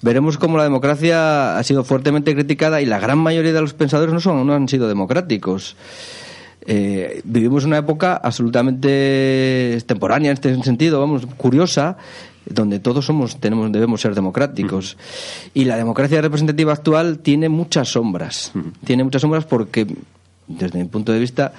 veremos cómo la democracia ha sido fuertemente criticada y la gran mayoría de los pensadores no, son, no han sido democráticos. Eh, vivimos una época absolutamente extemporánea en este sentido, vamos, curiosa, donde todos somos, tenemos, debemos ser democráticos. Y la democracia representativa actual tiene muchas sombras. Tiene muchas sombras porque, desde mi punto de vista,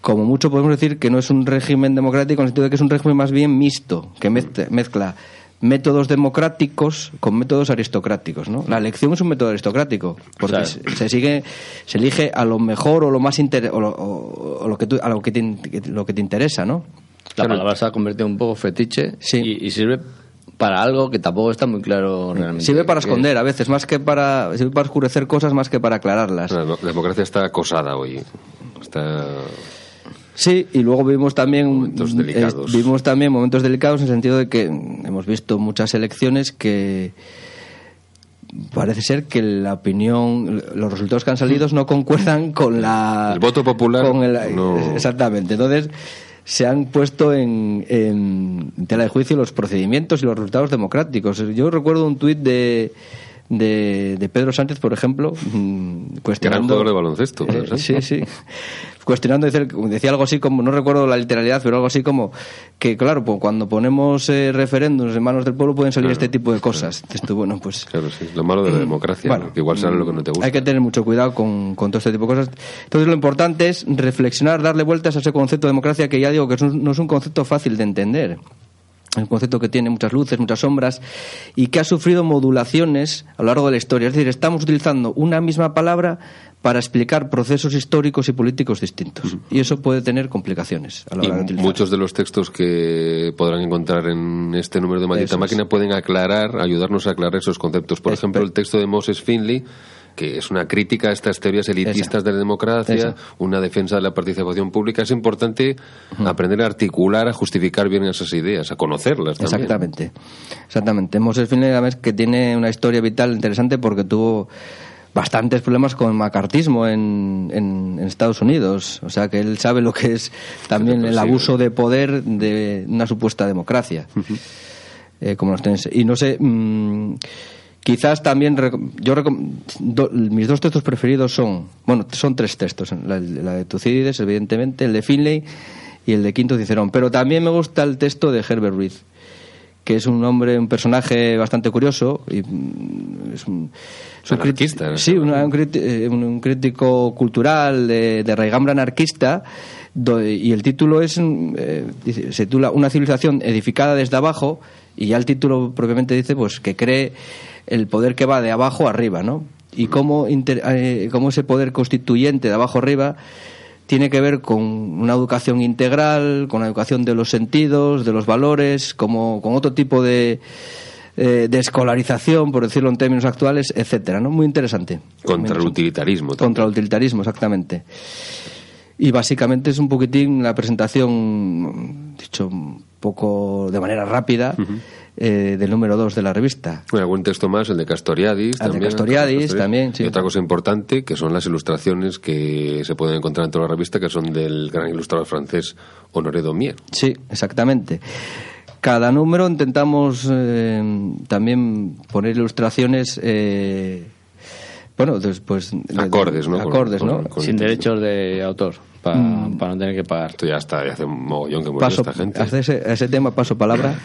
como mucho podemos decir que no es un régimen democrático en el sentido de que es un régimen más bien mixto, que mezcla, métodos democráticos con métodos aristocráticos, ¿no? La elección es un método aristocrático, porque se, se sigue, se elige a lo mejor o lo más inter- o lo, o- o lo que tú- a lo que te, lo que te interesa, ¿no? La palabra se ha convertido un poco fetiche Sí. y, y sirve para algo que tampoco está muy claro realmente. Sirve para esconder a veces, más que para, sirve para oscurecer cosas más que para aclararlas. La democracia está acosada hoy. Está... Sí, y luego vimos también Momentos mm, delicados. eh, vimos también momentos delicados en el sentido de que hemos visto muchas elecciones que parece ser que la opinión, los resultados que han salido no concuerdan con la El voto popular con el- no- exactamente. Entonces se han puesto en, en tela de juicio los procedimientos y los resultados democráticos. Yo recuerdo un tuit de, de, de Pedro Sánchez, por ejemplo, mm, Gran cuestionando... jugador de baloncesto. Eh, sí, sí. Cuestionando, decía, decía algo así como, no recuerdo la literalidad, pero algo así como que, claro, pues, cuando ponemos eh, referéndums en manos del pueblo pueden salir Claro, este tipo de cosas. Tú, bueno, pues Claro, sí. Lo malo de la democracia, Bueno, ¿no? que igual sale lo que no te gusta. hay que tener mucho cuidado con, con todo este tipo de cosas. Entonces, lo importante es reflexionar, darle vueltas a ese concepto de democracia que ya digo que es un- no es un concepto fácil de entender. Es un concepto que tiene muchas luces, muchas sombras y que ha sufrido modulaciones a lo largo de la historia. Es decir, estamos utilizando una misma palabra para explicar procesos históricos y políticos distintos. Y eso puede tener complicaciones a la Y hora de utilizar. muchos de los textos que podrán encontrar en este número de Maldita Eso es. Máquina pueden aclarar, ayudarnos a aclarar esos conceptos. Por ejemplo, el texto de Moses Finley, que es una crítica a estas teorías elitistas Esa. de la democracia, Esa. una defensa de la participación pública. Es importante aprender a articular, a justificar bien esas ideas, a conocerlas también. Exactamente. Exactamente. Moses Finley, además, que tiene una historia vital interesante porque tuvo bastantes problemas con el macartismo en, en- en Estados Unidos. O sea, que él sabe lo que es también el abuso de poder de una supuesta democracia. Eh, como los tenéis. Y no sé. mm, Quizás también yo do- mis dos textos preferidos son bueno son tres textos la, la de Tucídides evidentemente el de Finlay y el de Quinto Cicerón pero también me gusta el texto de Herbert Reed que es un hombre un personaje bastante curioso y mm, es un, es un crit- Anarquista, ¿no? sí un, un criti- eh, un- un crítico cultural de, de raigambre anarquista do- y el título es mm, eh, se titula una civilización edificada desde abajo y ya el título propiamente dice pues que cree el poder que va de abajo arriba no y cómo, inter- eh, cómo ese poder constituyente de abajo arriba tiene que ver con una educación integral, con la educación de los sentidos, de los valores, como con otro tipo de, eh, de escolarización, por decirlo en términos actuales, etcétera, ¿no? Muy interesante. Contra el utilitarismo. también. Contra el utilitarismo, exactamente. Y básicamente es un poquitín la presentación, dicho poco de manera rápida, eh, del número 2 de la revista. Bueno, algún texto más, el de Castoriadis. El de también, Castoriadis también, sí. Y otra cosa importante, que son las ilustraciones que se pueden encontrar en toda la revista, que son del gran ilustrador francés Honoré Daumier. Sí, exactamente. Cada número intentamos eh, también poner ilustraciones, eh, bueno, después... Acordes, ¿no? Con- Acordes, ¿no? con- con- Sin derechos de autor, pa- Mm. para no tener que pagar. Esto ya está, ya hace un mogollón que murió Paso, esta gente. a ese, a ese tema paso palabra.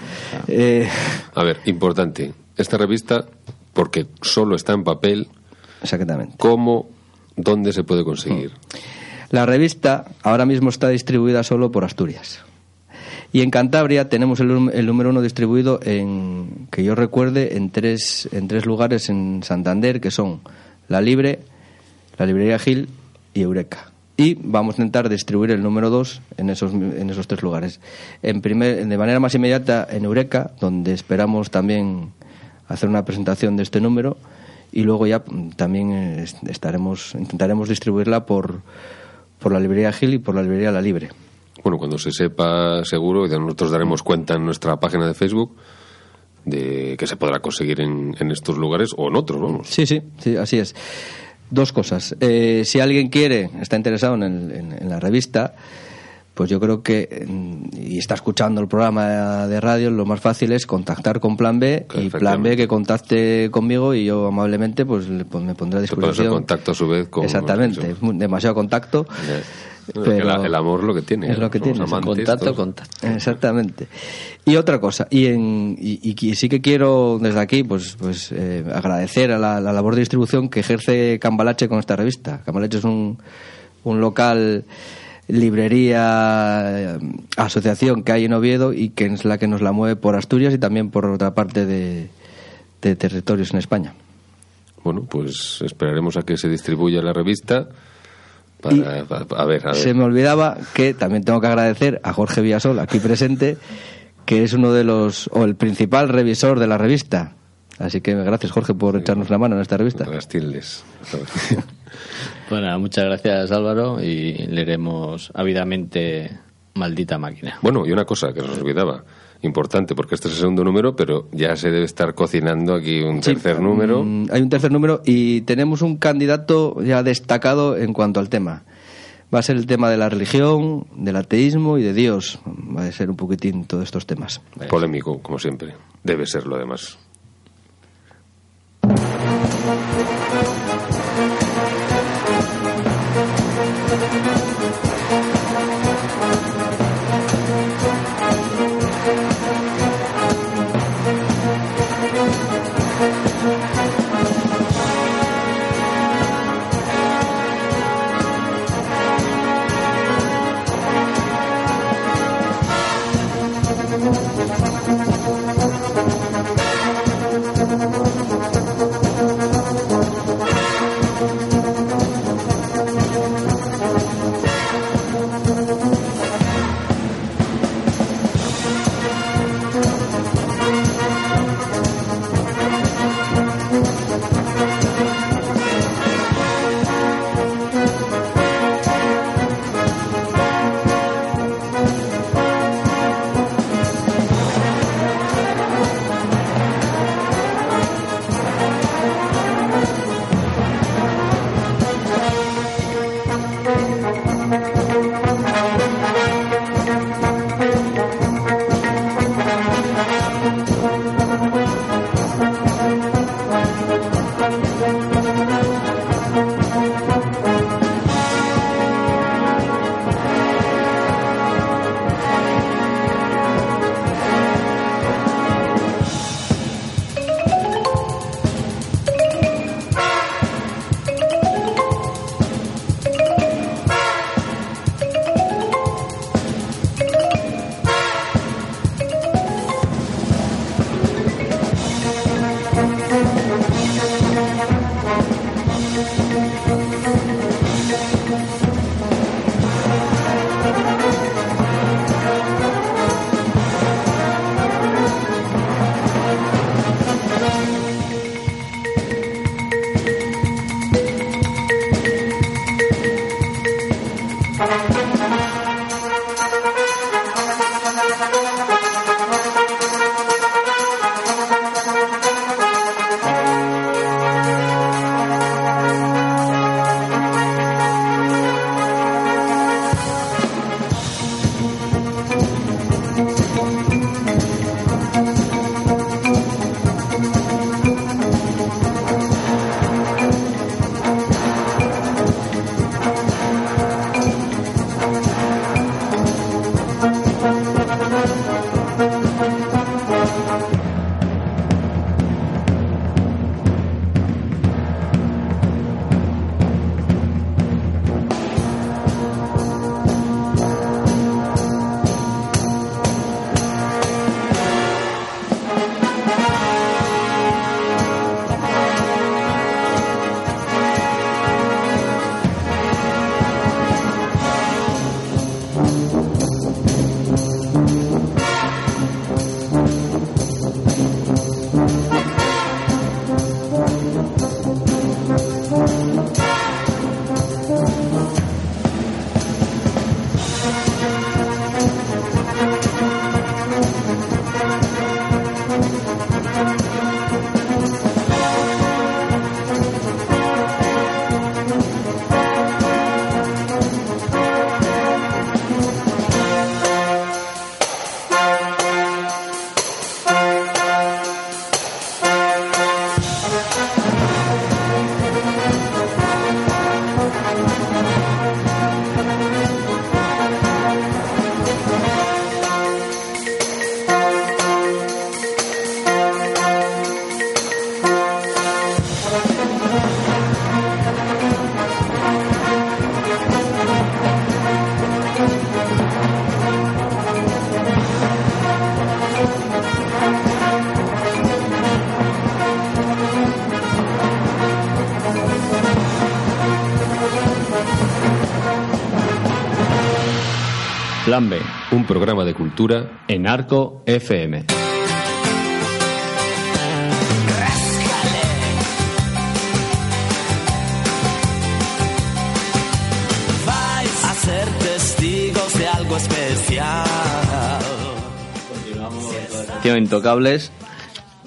Eh, A ver, importante. Esta revista, porque solo está en papel, exactamente. ¿cómo, dónde se puede conseguir? La revista ahora mismo está distribuida solo por Asturias. Y en Cantabria tenemos el, el número uno distribuido en, que yo recuerde, en tres, en tres lugares en Santander, que son La Libre, la Librería Gil y Eureka. Y vamos a intentar distribuir el número dos en esos, en esos tres lugares. En primer, de manera más inmediata en Eureka, donde esperamos también hacer una presentación de este número y luego ya mm, también eh, est- estaremos intentaremos distribuirla por por la librería Gil y por la librería La Libre. Bueno, cuando se sepa seguro, y nosotros daremos cuenta en nuestra página de Facebook de que se podrá conseguir en, en estos lugares o en otros, vamos. Sí, sí, sí, así es. Dos cosas. Eh, si alguien quiere, está interesado en, el- en- en la revista, pues yo creo que, mm, y está escuchando el programa de radio, lo más fácil es contactar con Plan B y Plan B que contacte conmigo y yo amablemente pues, le me pondré a disposición. contacto a su vez con... Exactamente, demasiado El, el amor lo que tiene. Es lo que tiene. Contacto, todos. contacto. Exactamente. Y otra cosa, y, en, y, sí que quiero desde aquí pues, pues eh, agradecer a la, la labor de distribución que ejerce Cambalache con esta revista. Cambalache es un, un local, librería, eh, asociación que hay en Oviedo y que es la que nos la mueve por Asturias y también por otra parte de, de territorios en España. Bueno, pues esperaremos a que se distribuya la revista. Para, pa- a ver, a ver. Se me olvidaba que también tengo que agradecer a Jorge Villasol, aquí presente, que es uno de los, o el principal revisor de la revista. Así que gracias, Jorge, por echarnos la mano en esta revista. Las tildes. Bueno, muchas gracias Álvaro y leeremos ávidamente Maldita Máquina. Bueno, y una cosa que se nos olvidaba, importante, porque este es el segundo número, pero ya se debe estar cocinando aquí un tercer número. Mm, hay un tercer número y tenemos un candidato ya destacado en cuanto al tema. Va a ser el tema de la religión, del ateísmo y de Dios. Va a ser un poquitín todos estos temas. Polémico, como siempre. Debe serlo, además. Música Plan B, Un programa de cultura en Arco FM. Vais a ser testigos de algo especial. Sección Intocables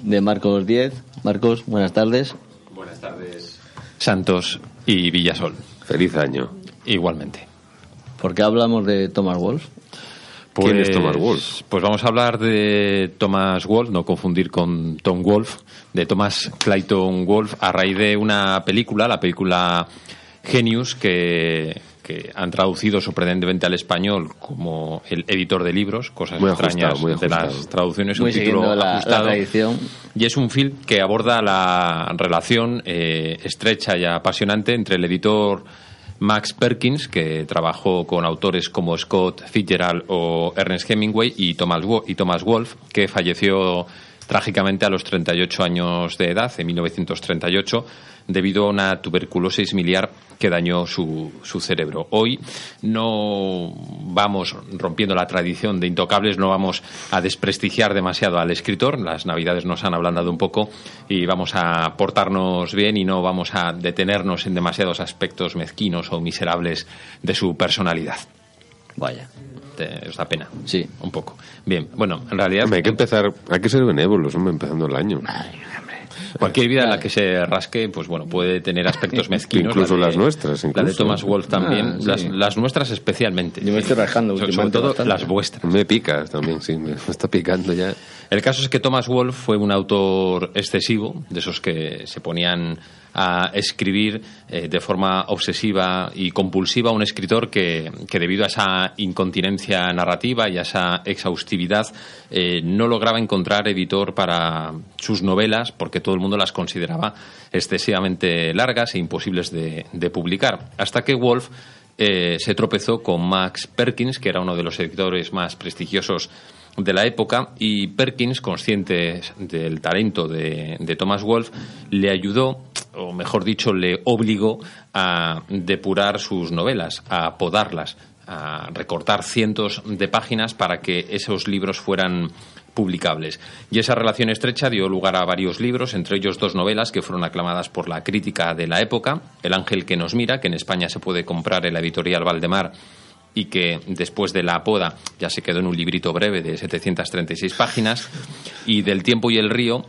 de Marcos 10. Marcos, buenas tardes. Buenas tardes. Santos y Villasol. Feliz año. Igualmente. ¿Por qué hablamos de Thomas Wolfe? ¿Quién es Thomas Wolfe? Pues vamos a hablar de Thomas Wolfe, no confundir con Tom Wolfe, de Thomas Clayton Wolfe, a raíz de una película, la película Genius, que, que han traducido sorprendentemente al español como el editor de libros, cosas Muy ajustado, extrañas de las traducciones, Muy un título la, la ajustado. tradición. Y es un film que aborda la relación eh, estrecha y apasionante entre el editor Max Perkins, que trabajó con autores como Scott Fitzgerald o Ernest Hemingway, y Thomas, Wo- y Thomas Wolfe, que falleció trágicamente a los 38 años de edad, en 1938, debido a una tuberculosis miliar que dañó su, su cerebro. Hoy no vamos rompiendo la tradición de Intocables, no vamos a desprestigiar demasiado al escritor. Las navidades nos han ablandado un poco y vamos a portarnos bien y no vamos a detenernos en demasiados aspectos mezquinos o miserables de su personalidad. Vaya. Te- ¿Os da pena? Sí. Un poco. Bien, bueno, en realidad... Hombre, hay que empezar, hay que ser benévolos, hombre, empezando el año. Cualquier vida en la que se rasque, pues bueno, puede tener aspectos mezquinos. Incluso la de- las nuestras, La de incluso. Thomas Wolfe también. Ah, sí. las, las nuestras especialmente. Yo me estoy rascando Sobre- Sobre últimamente todo bastante. las vuestras. Me picas también, sí, me está picando ya. El caso es que Thomas Wolfe fue un autor excesivo, de esos que se ponían a escribir eh, de forma obsesiva y compulsiva, un escritor que, que debido a esa incontinencia narrativa y a esa exhaustividad eh, no lograba encontrar editor para sus novelas porque todo el mundo las consideraba excesivamente largas e imposibles de, de publicar. Hasta que Wolfe eh, se tropezó con Max Perkins, que era uno de los editores más prestigiosos de la época, y Perkins, consciente del talento de, de Thomas Wolfe, le ayudó, o mejor dicho, le obligó a depurar sus novelas, a podarlas, a recortar cientos de páginas para que esos libros fueran publicables. Y esa relación estrecha dio lugar a varios libros, entre ellos dos novelas que fueron aclamadas por la crítica de la época, El ángel que nos mira, que en España se puede comprar en la editorial Valdemar y que después de la poda ya se quedó en un librito breve de 736 páginas, y Del tiempo y el río,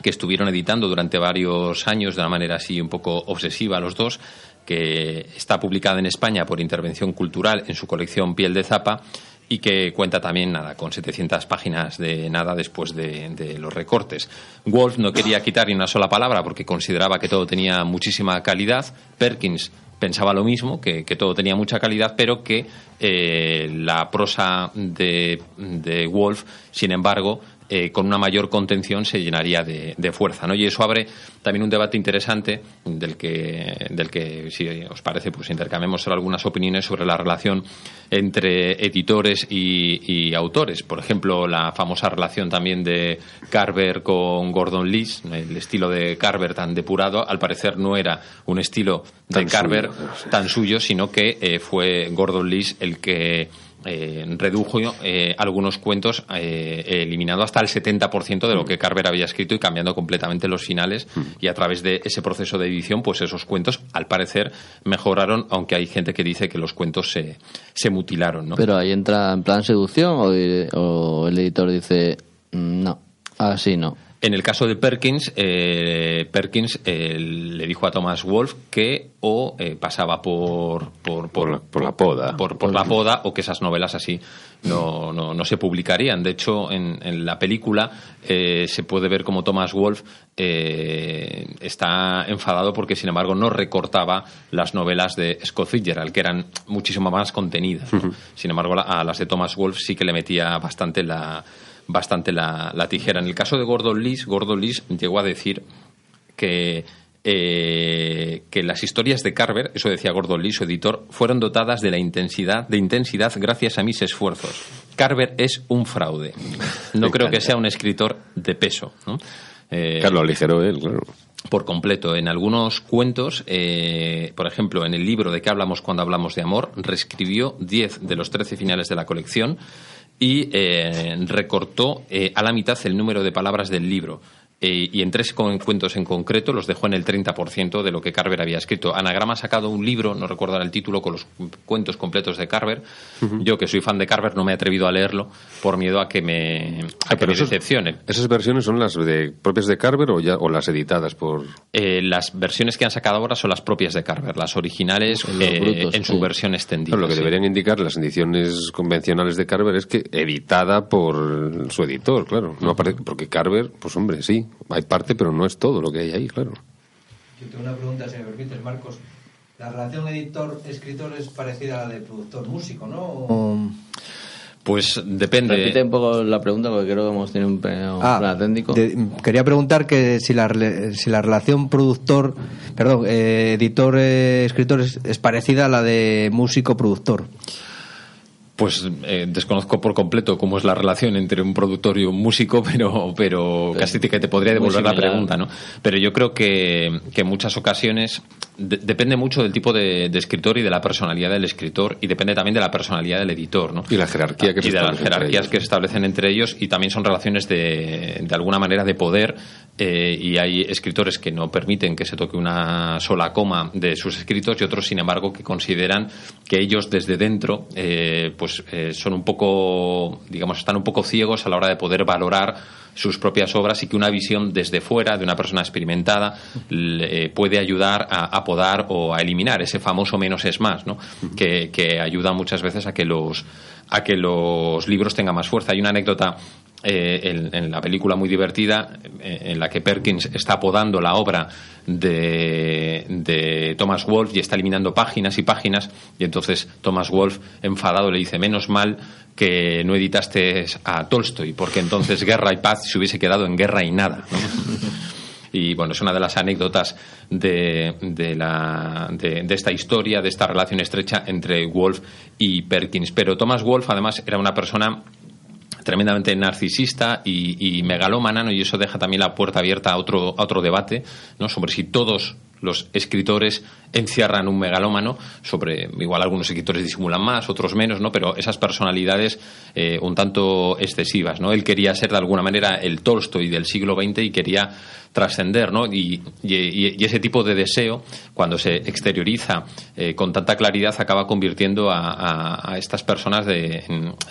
que estuvieron editando durante varios años de una manera así un poco obsesiva los dos, que está publicada en España por Intervención Cultural en su colección Piel de Zapa y que cuenta también nada con 700 páginas de nada después de, de los recortes. Wolf no quería quitar ni una sola palabra porque consideraba que todo tenía muchísima calidad. Perkins pensaba lo mismo, que, que todo tenía mucha calidad, pero que eh, la prosa de, de Wolf, sin embargo, eh, con una mayor contención se llenaría de, de fuerza. ¿no? Y eso abre también un debate interesante del que, del que, si os parece, pues intercambiemos solo algunas opiniones sobre la relación entre editores y, y autores. Por ejemplo, la famosa relación también de Carver con Gordon Lees, el estilo de Carver tan depurado, al parecer no era un estilo de Tan Carver suyo, tan suyo, sino que eh, fue Gordon Lees el que eh, redujo eh, algunos cuentos eh, eliminando hasta el 70% de lo que Carver había escrito y cambiando completamente los finales y a través de ese proceso de edición pues esos cuentos al parecer mejoraron aunque hay gente que dice que los cuentos se, se mutilaron ¿no? Pero ahí entra en plan seducción o, o el editor dice, "Mm, no, así no. En el caso de Perkins, eh, Perkins eh, le dijo a Thomas Wolfe que o eh, pasaba por por, Por la- por la poda. por, la poda o que esas novelas así no, no, no se publicarían. De hecho, en, en la película eh, se puede ver como Thomas Wolfe eh, está enfadado porque, sin embargo, no recortaba las novelas de Scott Fitzgerald, que eran muchísimo más contenidas. ¿no? Sin embargo, a las de Thomas Wolfe sí que le metía bastante la bastante la, la tijera. En el caso de Gordon Lees, Gordon Lees llegó a decir que, eh, que las historias de Carver, eso decía Gordon Lee, su editor, fueron dotadas de la intensidad, de intensidad gracias a mis esfuerzos. Carver es un fraude. No creo que sea un escritor de peso. ¿no? Eh, Claro, lo aligeró él, claro. por completo. En algunos cuentos, eh, por ejemplo, en el libro de qué hablamos cuando hablamos de amor, reescribió 10 de los 13 finales de la colección y eh, recortó eh, a la mitad el número de palabras del libro. Eh, y en tres cuentos en concreto los dejó en el 30% de lo que Carver había escrito. Anagrama ha sacado un libro, no recuerdo ahora el título, con los cuentos completos de Carver. Yo, que soy fan de Carver, no me he atrevido a leerlo por miedo a que me, a que pero me esos- decepcione. ¿Esas versiones son las de, propias de Carver o, ya, o las editadas por...? Eh, las versiones que han sacado ahora son las propias de Carver, las originales eh, brutos, en su sí. versión extendida. Lo que sí. deberían indicar las ediciones convencionales de Carver es que editada por su editor, claro. No aparece, porque Carver, pues hombre, sí, hay parte, pero no es todo lo que hay ahí, claro. Yo tengo una pregunta, si me permites, Marcos. La relación editor-escritor es parecida a la de productor-músico, ¿no? Pues depende. Repite un poco la pregunta porque creo que hemos tenido un, Ah, problema técnico. de- quería preguntar que si la, si la relación productor, perdón, eh, editor-escritor es, es parecida a la de músico-productor. Pues eh, desconozco por completo cómo es la relación entre un productor y un músico, pero, pero casi te- que te podría devolver la pregunta, ¿no? Pero yo creo que, que en muchas ocasiones de- depende mucho del tipo de, de escritor y de la personalidad del escritor y depende también de la personalidad del editor, ¿no? Y la jerarquía que se y de las jerarquías que se establecen entre ellos y también son relaciones de, de alguna manera de poder eh, y hay escritores que no permiten que se toque una sola coma de sus escritos y otros sin embargo que consideran que ellos desde dentro eh, pues eh, son un poco digamos están un poco ciegos a la hora de poder valorar sus propias obras y que una visión desde fuera de una persona experimentada le- eh, puede ayudar a, a podar o a eliminar ese famoso menos es más, ¿no? que, que ayuda muchas veces a que los a que los libros tengan más fuerza. Hay una anécdota eh, en, en la película muy divertida eh, en la que Perkins está podando la obra de, de Thomas Wolfe y está eliminando páginas y páginas y entonces Thomas Wolfe enfadado le dice menos mal que no editaste a Tolstoy porque entonces Guerra y Paz se hubiese quedado en guerra y nada. Y bueno, es una de las anécdotas de, de, la, de, esta historia, de esta relación estrecha entre Wolf y Perkins. Pero Thomas Wolfe, además, era una persona tremendamente narcisista y, y megalómana, y eso deja también la puerta abierta a otro, a otro debate ¿no? sobre si todos los escritores encierran un megalómano sobre igual algunos escritores disimulan más otros menos no pero esas personalidades eh, un tanto excesivas no él quería ser de alguna manera el Tolstoy del siglo XX y quería trascender no y, ese tipo de deseo cuando se exterioriza eh, con tanta claridad acaba convirtiendo a, estas personas de-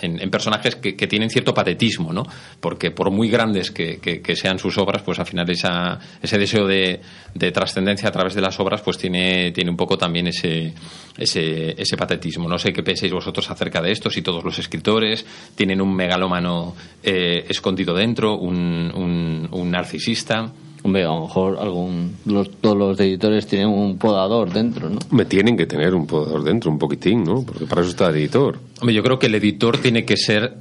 en, personajes que, tienen cierto patetismo no porque por muy grandes que, sean sus obras pues al final esa, ese deseo de, de trascendencia a través de las obras pues tiene, tiene un poco también ese, ese, ese patetismo. No sé qué pensáis vosotros acerca de esto, si todos los escritores tienen un megalómano eh, escondido dentro, un, un, un narcisista. Hombre, a lo mejor algún, los, todos los editores tienen un podador dentro, ¿no? Me tienen que tener un poder dentro, un poquitín, ¿no? Porque para eso está el editor. Hombre, yo creo que el editor tiene que ser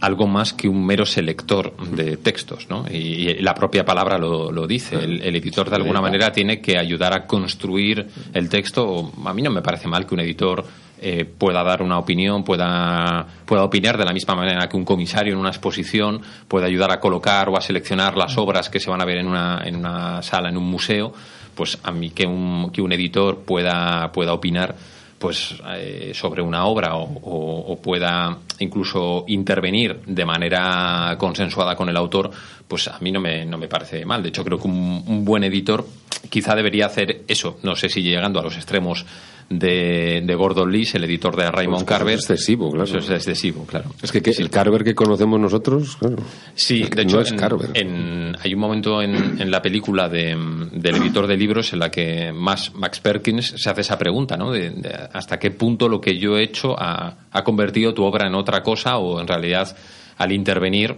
algo más que un mero selector de textos, ¿no? Y, y la propia palabra lo, lo dice. El, el editor, de alguna manera, tiene que ayudar a construir el texto. A mí no me parece mal que un editor eh, pueda dar una opinión, pueda, pueda opinar de la misma manera que un comisario en una exposición, pueda ayudar a colocar o a seleccionar las obras que se van a ver en una, en una sala, en un museo. Pues a mí que un, que un editor pueda, pueda opinar pues eh, sobre una obra o, o- o pueda incluso intervenir de manera consensuada con el autor, pues a mí no me, no me parece mal. De hecho, creo que un, un buen editor quizá debería hacer eso. No sé si llegando a los extremos de, de Gordon Lees, el editor de Raymond Pues eso Carver. es excesivo, claro. Eso es excesivo, claro. Es que, que el Carver que conocemos nosotros, claro. Sí, es que de hecho, no es en- Carver. en- hay un momento en, en la película de, del editor de libros en la que Max, Max Perkins se hace esa pregunta, ¿no? De, de hasta qué punto lo que yo he hecho ha, ha convertido tu obra en otra cosa o en realidad al intervenir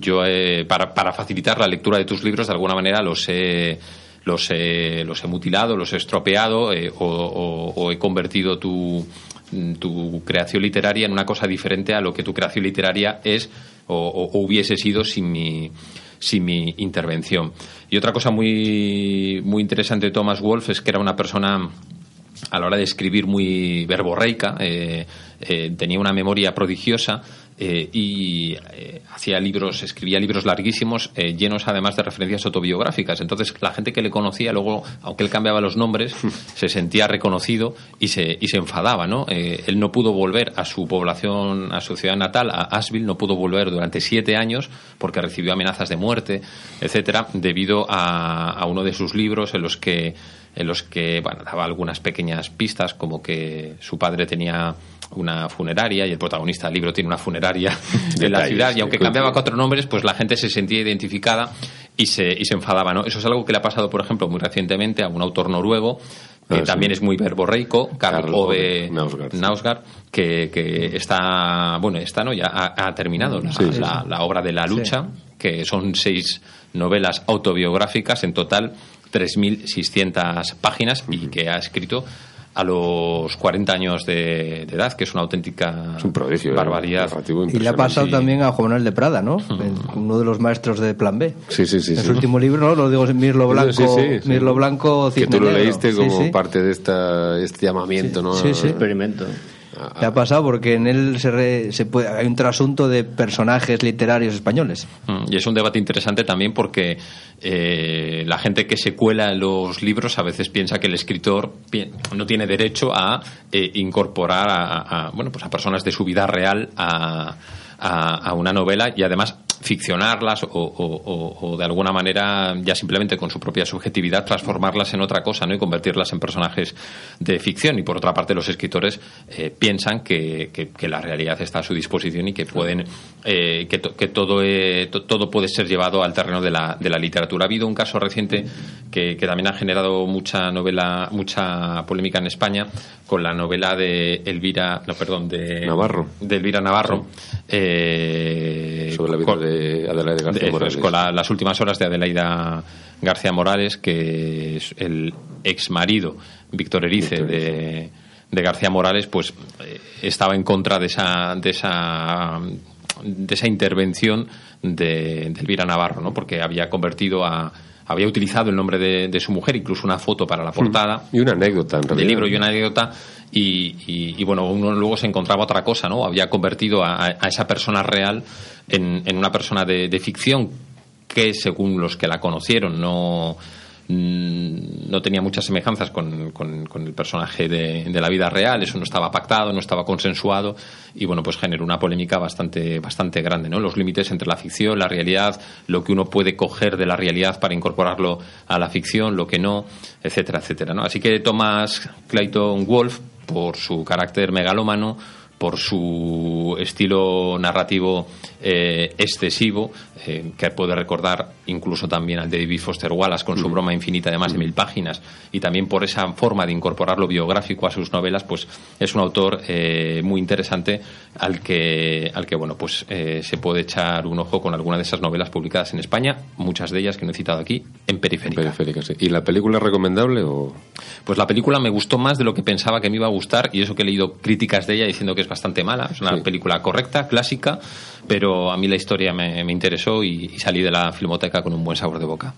yo he- para, para facilitar la lectura de tus libros de alguna manera los he los he, los he mutilado, los he estropeado eh, o, he convertido tu, tu creación literaria en una cosa diferente a lo que tu creación literaria es o hubiese sido sin mi, sin mi intervención. Y otra cosa muy, muy interesante de Thomas Wolfe es que era una persona a la hora de escribir muy verborreica, eh, eh, tenía una memoria prodigiosa eh, y eh, hacía libros, escribía libros larguísimos, eh, llenos además de referencias autobiográficas. Entonces, la gente que le conocía, luego, aunque él cambiaba los nombres, se sentía reconocido y se, y se enfadaba, ¿no? Él no pudo volver a su población, a su ciudad natal, a Asheville, no pudo volver durante siete años porque recibió amenazas de muerte, etcétera, debido a, a uno de sus libros en los que en los que bueno, daba algunas pequeñas pistas, como que su padre tenía una funeraria y el protagonista del libro tiene una funeraria en la ciudad y aunque cambiaba cuatro nombres, pues la gente se sentía identificada y se, y se enfadaba, ¿no? Eso es algo que le ha pasado, por ejemplo, muy recientemente a un autor noruego que Ah, sí. también es muy verborreico, Karl Karl Ove. Knausgaard, que, que está, bueno, está, ¿no? Ya ha, ha terminado la, Sí, sí, la- la obra de la lucha, que son seis novelas autobiográficas, en total 3.600 páginas y que ha escrito a los 40 años de, de edad, que es una auténtica Es un prodigio. ¿eh? barbaridad. narrativo Y le ha pasado sí. también a Juan Manuel de Prada, ¿no? Uno de los maestros de Plan B. Sí, sí, sí. En sí. su último libro, ¿no? Lo digo, Mirlo Blanco, Sí, sí, sí. Mirlo Blanco, Que tú lo leíste Sí, como sí. parte de esta, este llamamiento, ¿no? Sí, sí. Experimento. Le ha pasado porque en él se, re- se puede, hay un trasunto de personajes literarios españoles. Mm, Y es un debate interesante también porque eh, la gente que se cuela en los libros a veces piensa que el escritor no tiene derecho a eh, incorporar a, a- bueno pues a personas de su vida real a, a- a una novela y además ficcionarlas o, o- o- o de alguna manera ya simplemente con su propia subjetividad transformarlas en otra cosa ¿no? y convertirlas en personajes de ficción y por otra parte los escritores eh, piensan que, que- que la realidad está a su disposición y que pueden eh, que, to- que todo eh, to- todo puede ser llevado al terreno de la, de la literatura ha habido un caso reciente que, que también ha generado mucha novela mucha polémica en España con la novela de Elvira no perdón de Navarro. de Elvira Navarro eh, Sobre la vida con- de Adelaide García de- eso es, Morales. con la- las últimas horas de Adelaida García Morales, que es el ex marido Víctor Erice Víctor de, de García Morales, pues eh, estaba en contra de esa, de esa, de esa intervención de, de Elvira Navarro, ¿no? porque había convertido a. Había utilizado el nombre de, de su mujer, incluso una foto para la portada Y una anécdota, en realidad. del libro y una anécdota y, bueno uno luego se encontraba otra cosa no había convertido a, a esa persona real en, en una persona de, de ficción que según los que la conocieron no mm, no tenía muchas semejanzas con, con- el personaje de, de la vida real, eso no estaba pactado, no estaba consensuado y bueno, pues generó una polémica bastante, bastante grande, ¿no? Los límites entre la ficción, la realidad, lo que uno puede coger de la realidad para incorporarlo a la ficción, lo que no, etcétera, etcétera, ¿no? Así que Thomas Clayton Wolf, por su carácter megalómano, por su estilo narrativo eh, excesivo, eh, que puede recordar incluso también al de David Foster Wallace con su broma infinita de más de mil páginas, y también por esa forma de incorporar lo biográfico a sus novelas, pues es un autor eh, muy interesante al que, al que bueno, pues eh, se puede echar un ojo con alguna de esas novelas publicadas en España, muchas de ellas que no he citado aquí, en periférica. Periférica, sí. ¿Y la película es recomendable o...? Pues la película me gustó más de lo que pensaba que me iba a gustar y eso que he leído críticas de ella diciendo que es bastante mala. Es una Sí. película correcta, clásica, pero a mí la historia me, me interesó y, y salí de la filmoteca con un buen sabor de boca.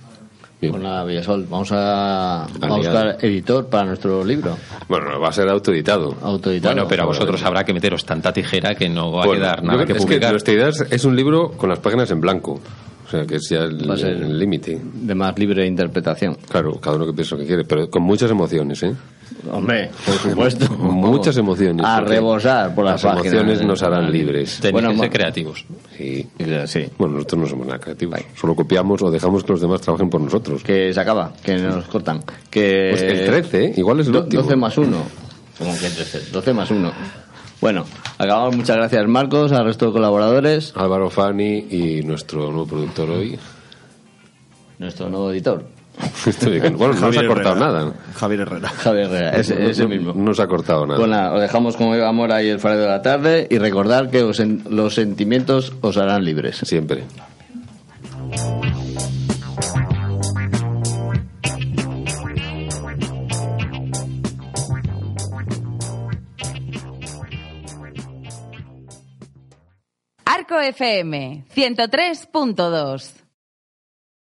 Con la Villasol. Vamos a, a buscar editor para nuestro libro. Bueno, va a ser autoeditado. Autoeditado. Bueno, pero a vosotros Seguramente. habrá que meteros tanta tijera que no va a Bueno, quedar yo nada creo que es publicar. nuestra idea es, es un libro con las páginas en blanco. O sea, que es ya el el límite. De más libre interpretación. Claro, cada uno que piensa lo que quiere, pero con muchas emociones, ¿eh? Hombre, por supuesto. Muchas emociones. A rebosar por las, Las páginas. emociones nos harán libres. Tenéis Bueno, que ser creativos. Sí. Sí. Bueno, nosotros no somos nada creativos. Solo copiamos o dejamos que los demás trabajen por nosotros. Que se acaba, que nos cortan. Que Pues el 13, ¿eh? igual es el Do- último. 12 más 1. ¿Cómo que 13? 12 más 1. Bueno, acabamos. Muchas gracias, Marcos, al resto de colaboradores, Álvaro Fani y nuestro nuevo productor hoy. nuestro nuevo editor, bueno, no nos ha Javier cortado Herrera. nada. Javier Herrera. Javier Herrera, ese, ese No- mismo. No se ha cortado nada. Nada, os dejamos con Eva Mora y el farero de la tarde y recordar que os en- los sentimientos os harán libres. Siempre. Arco FM 103.2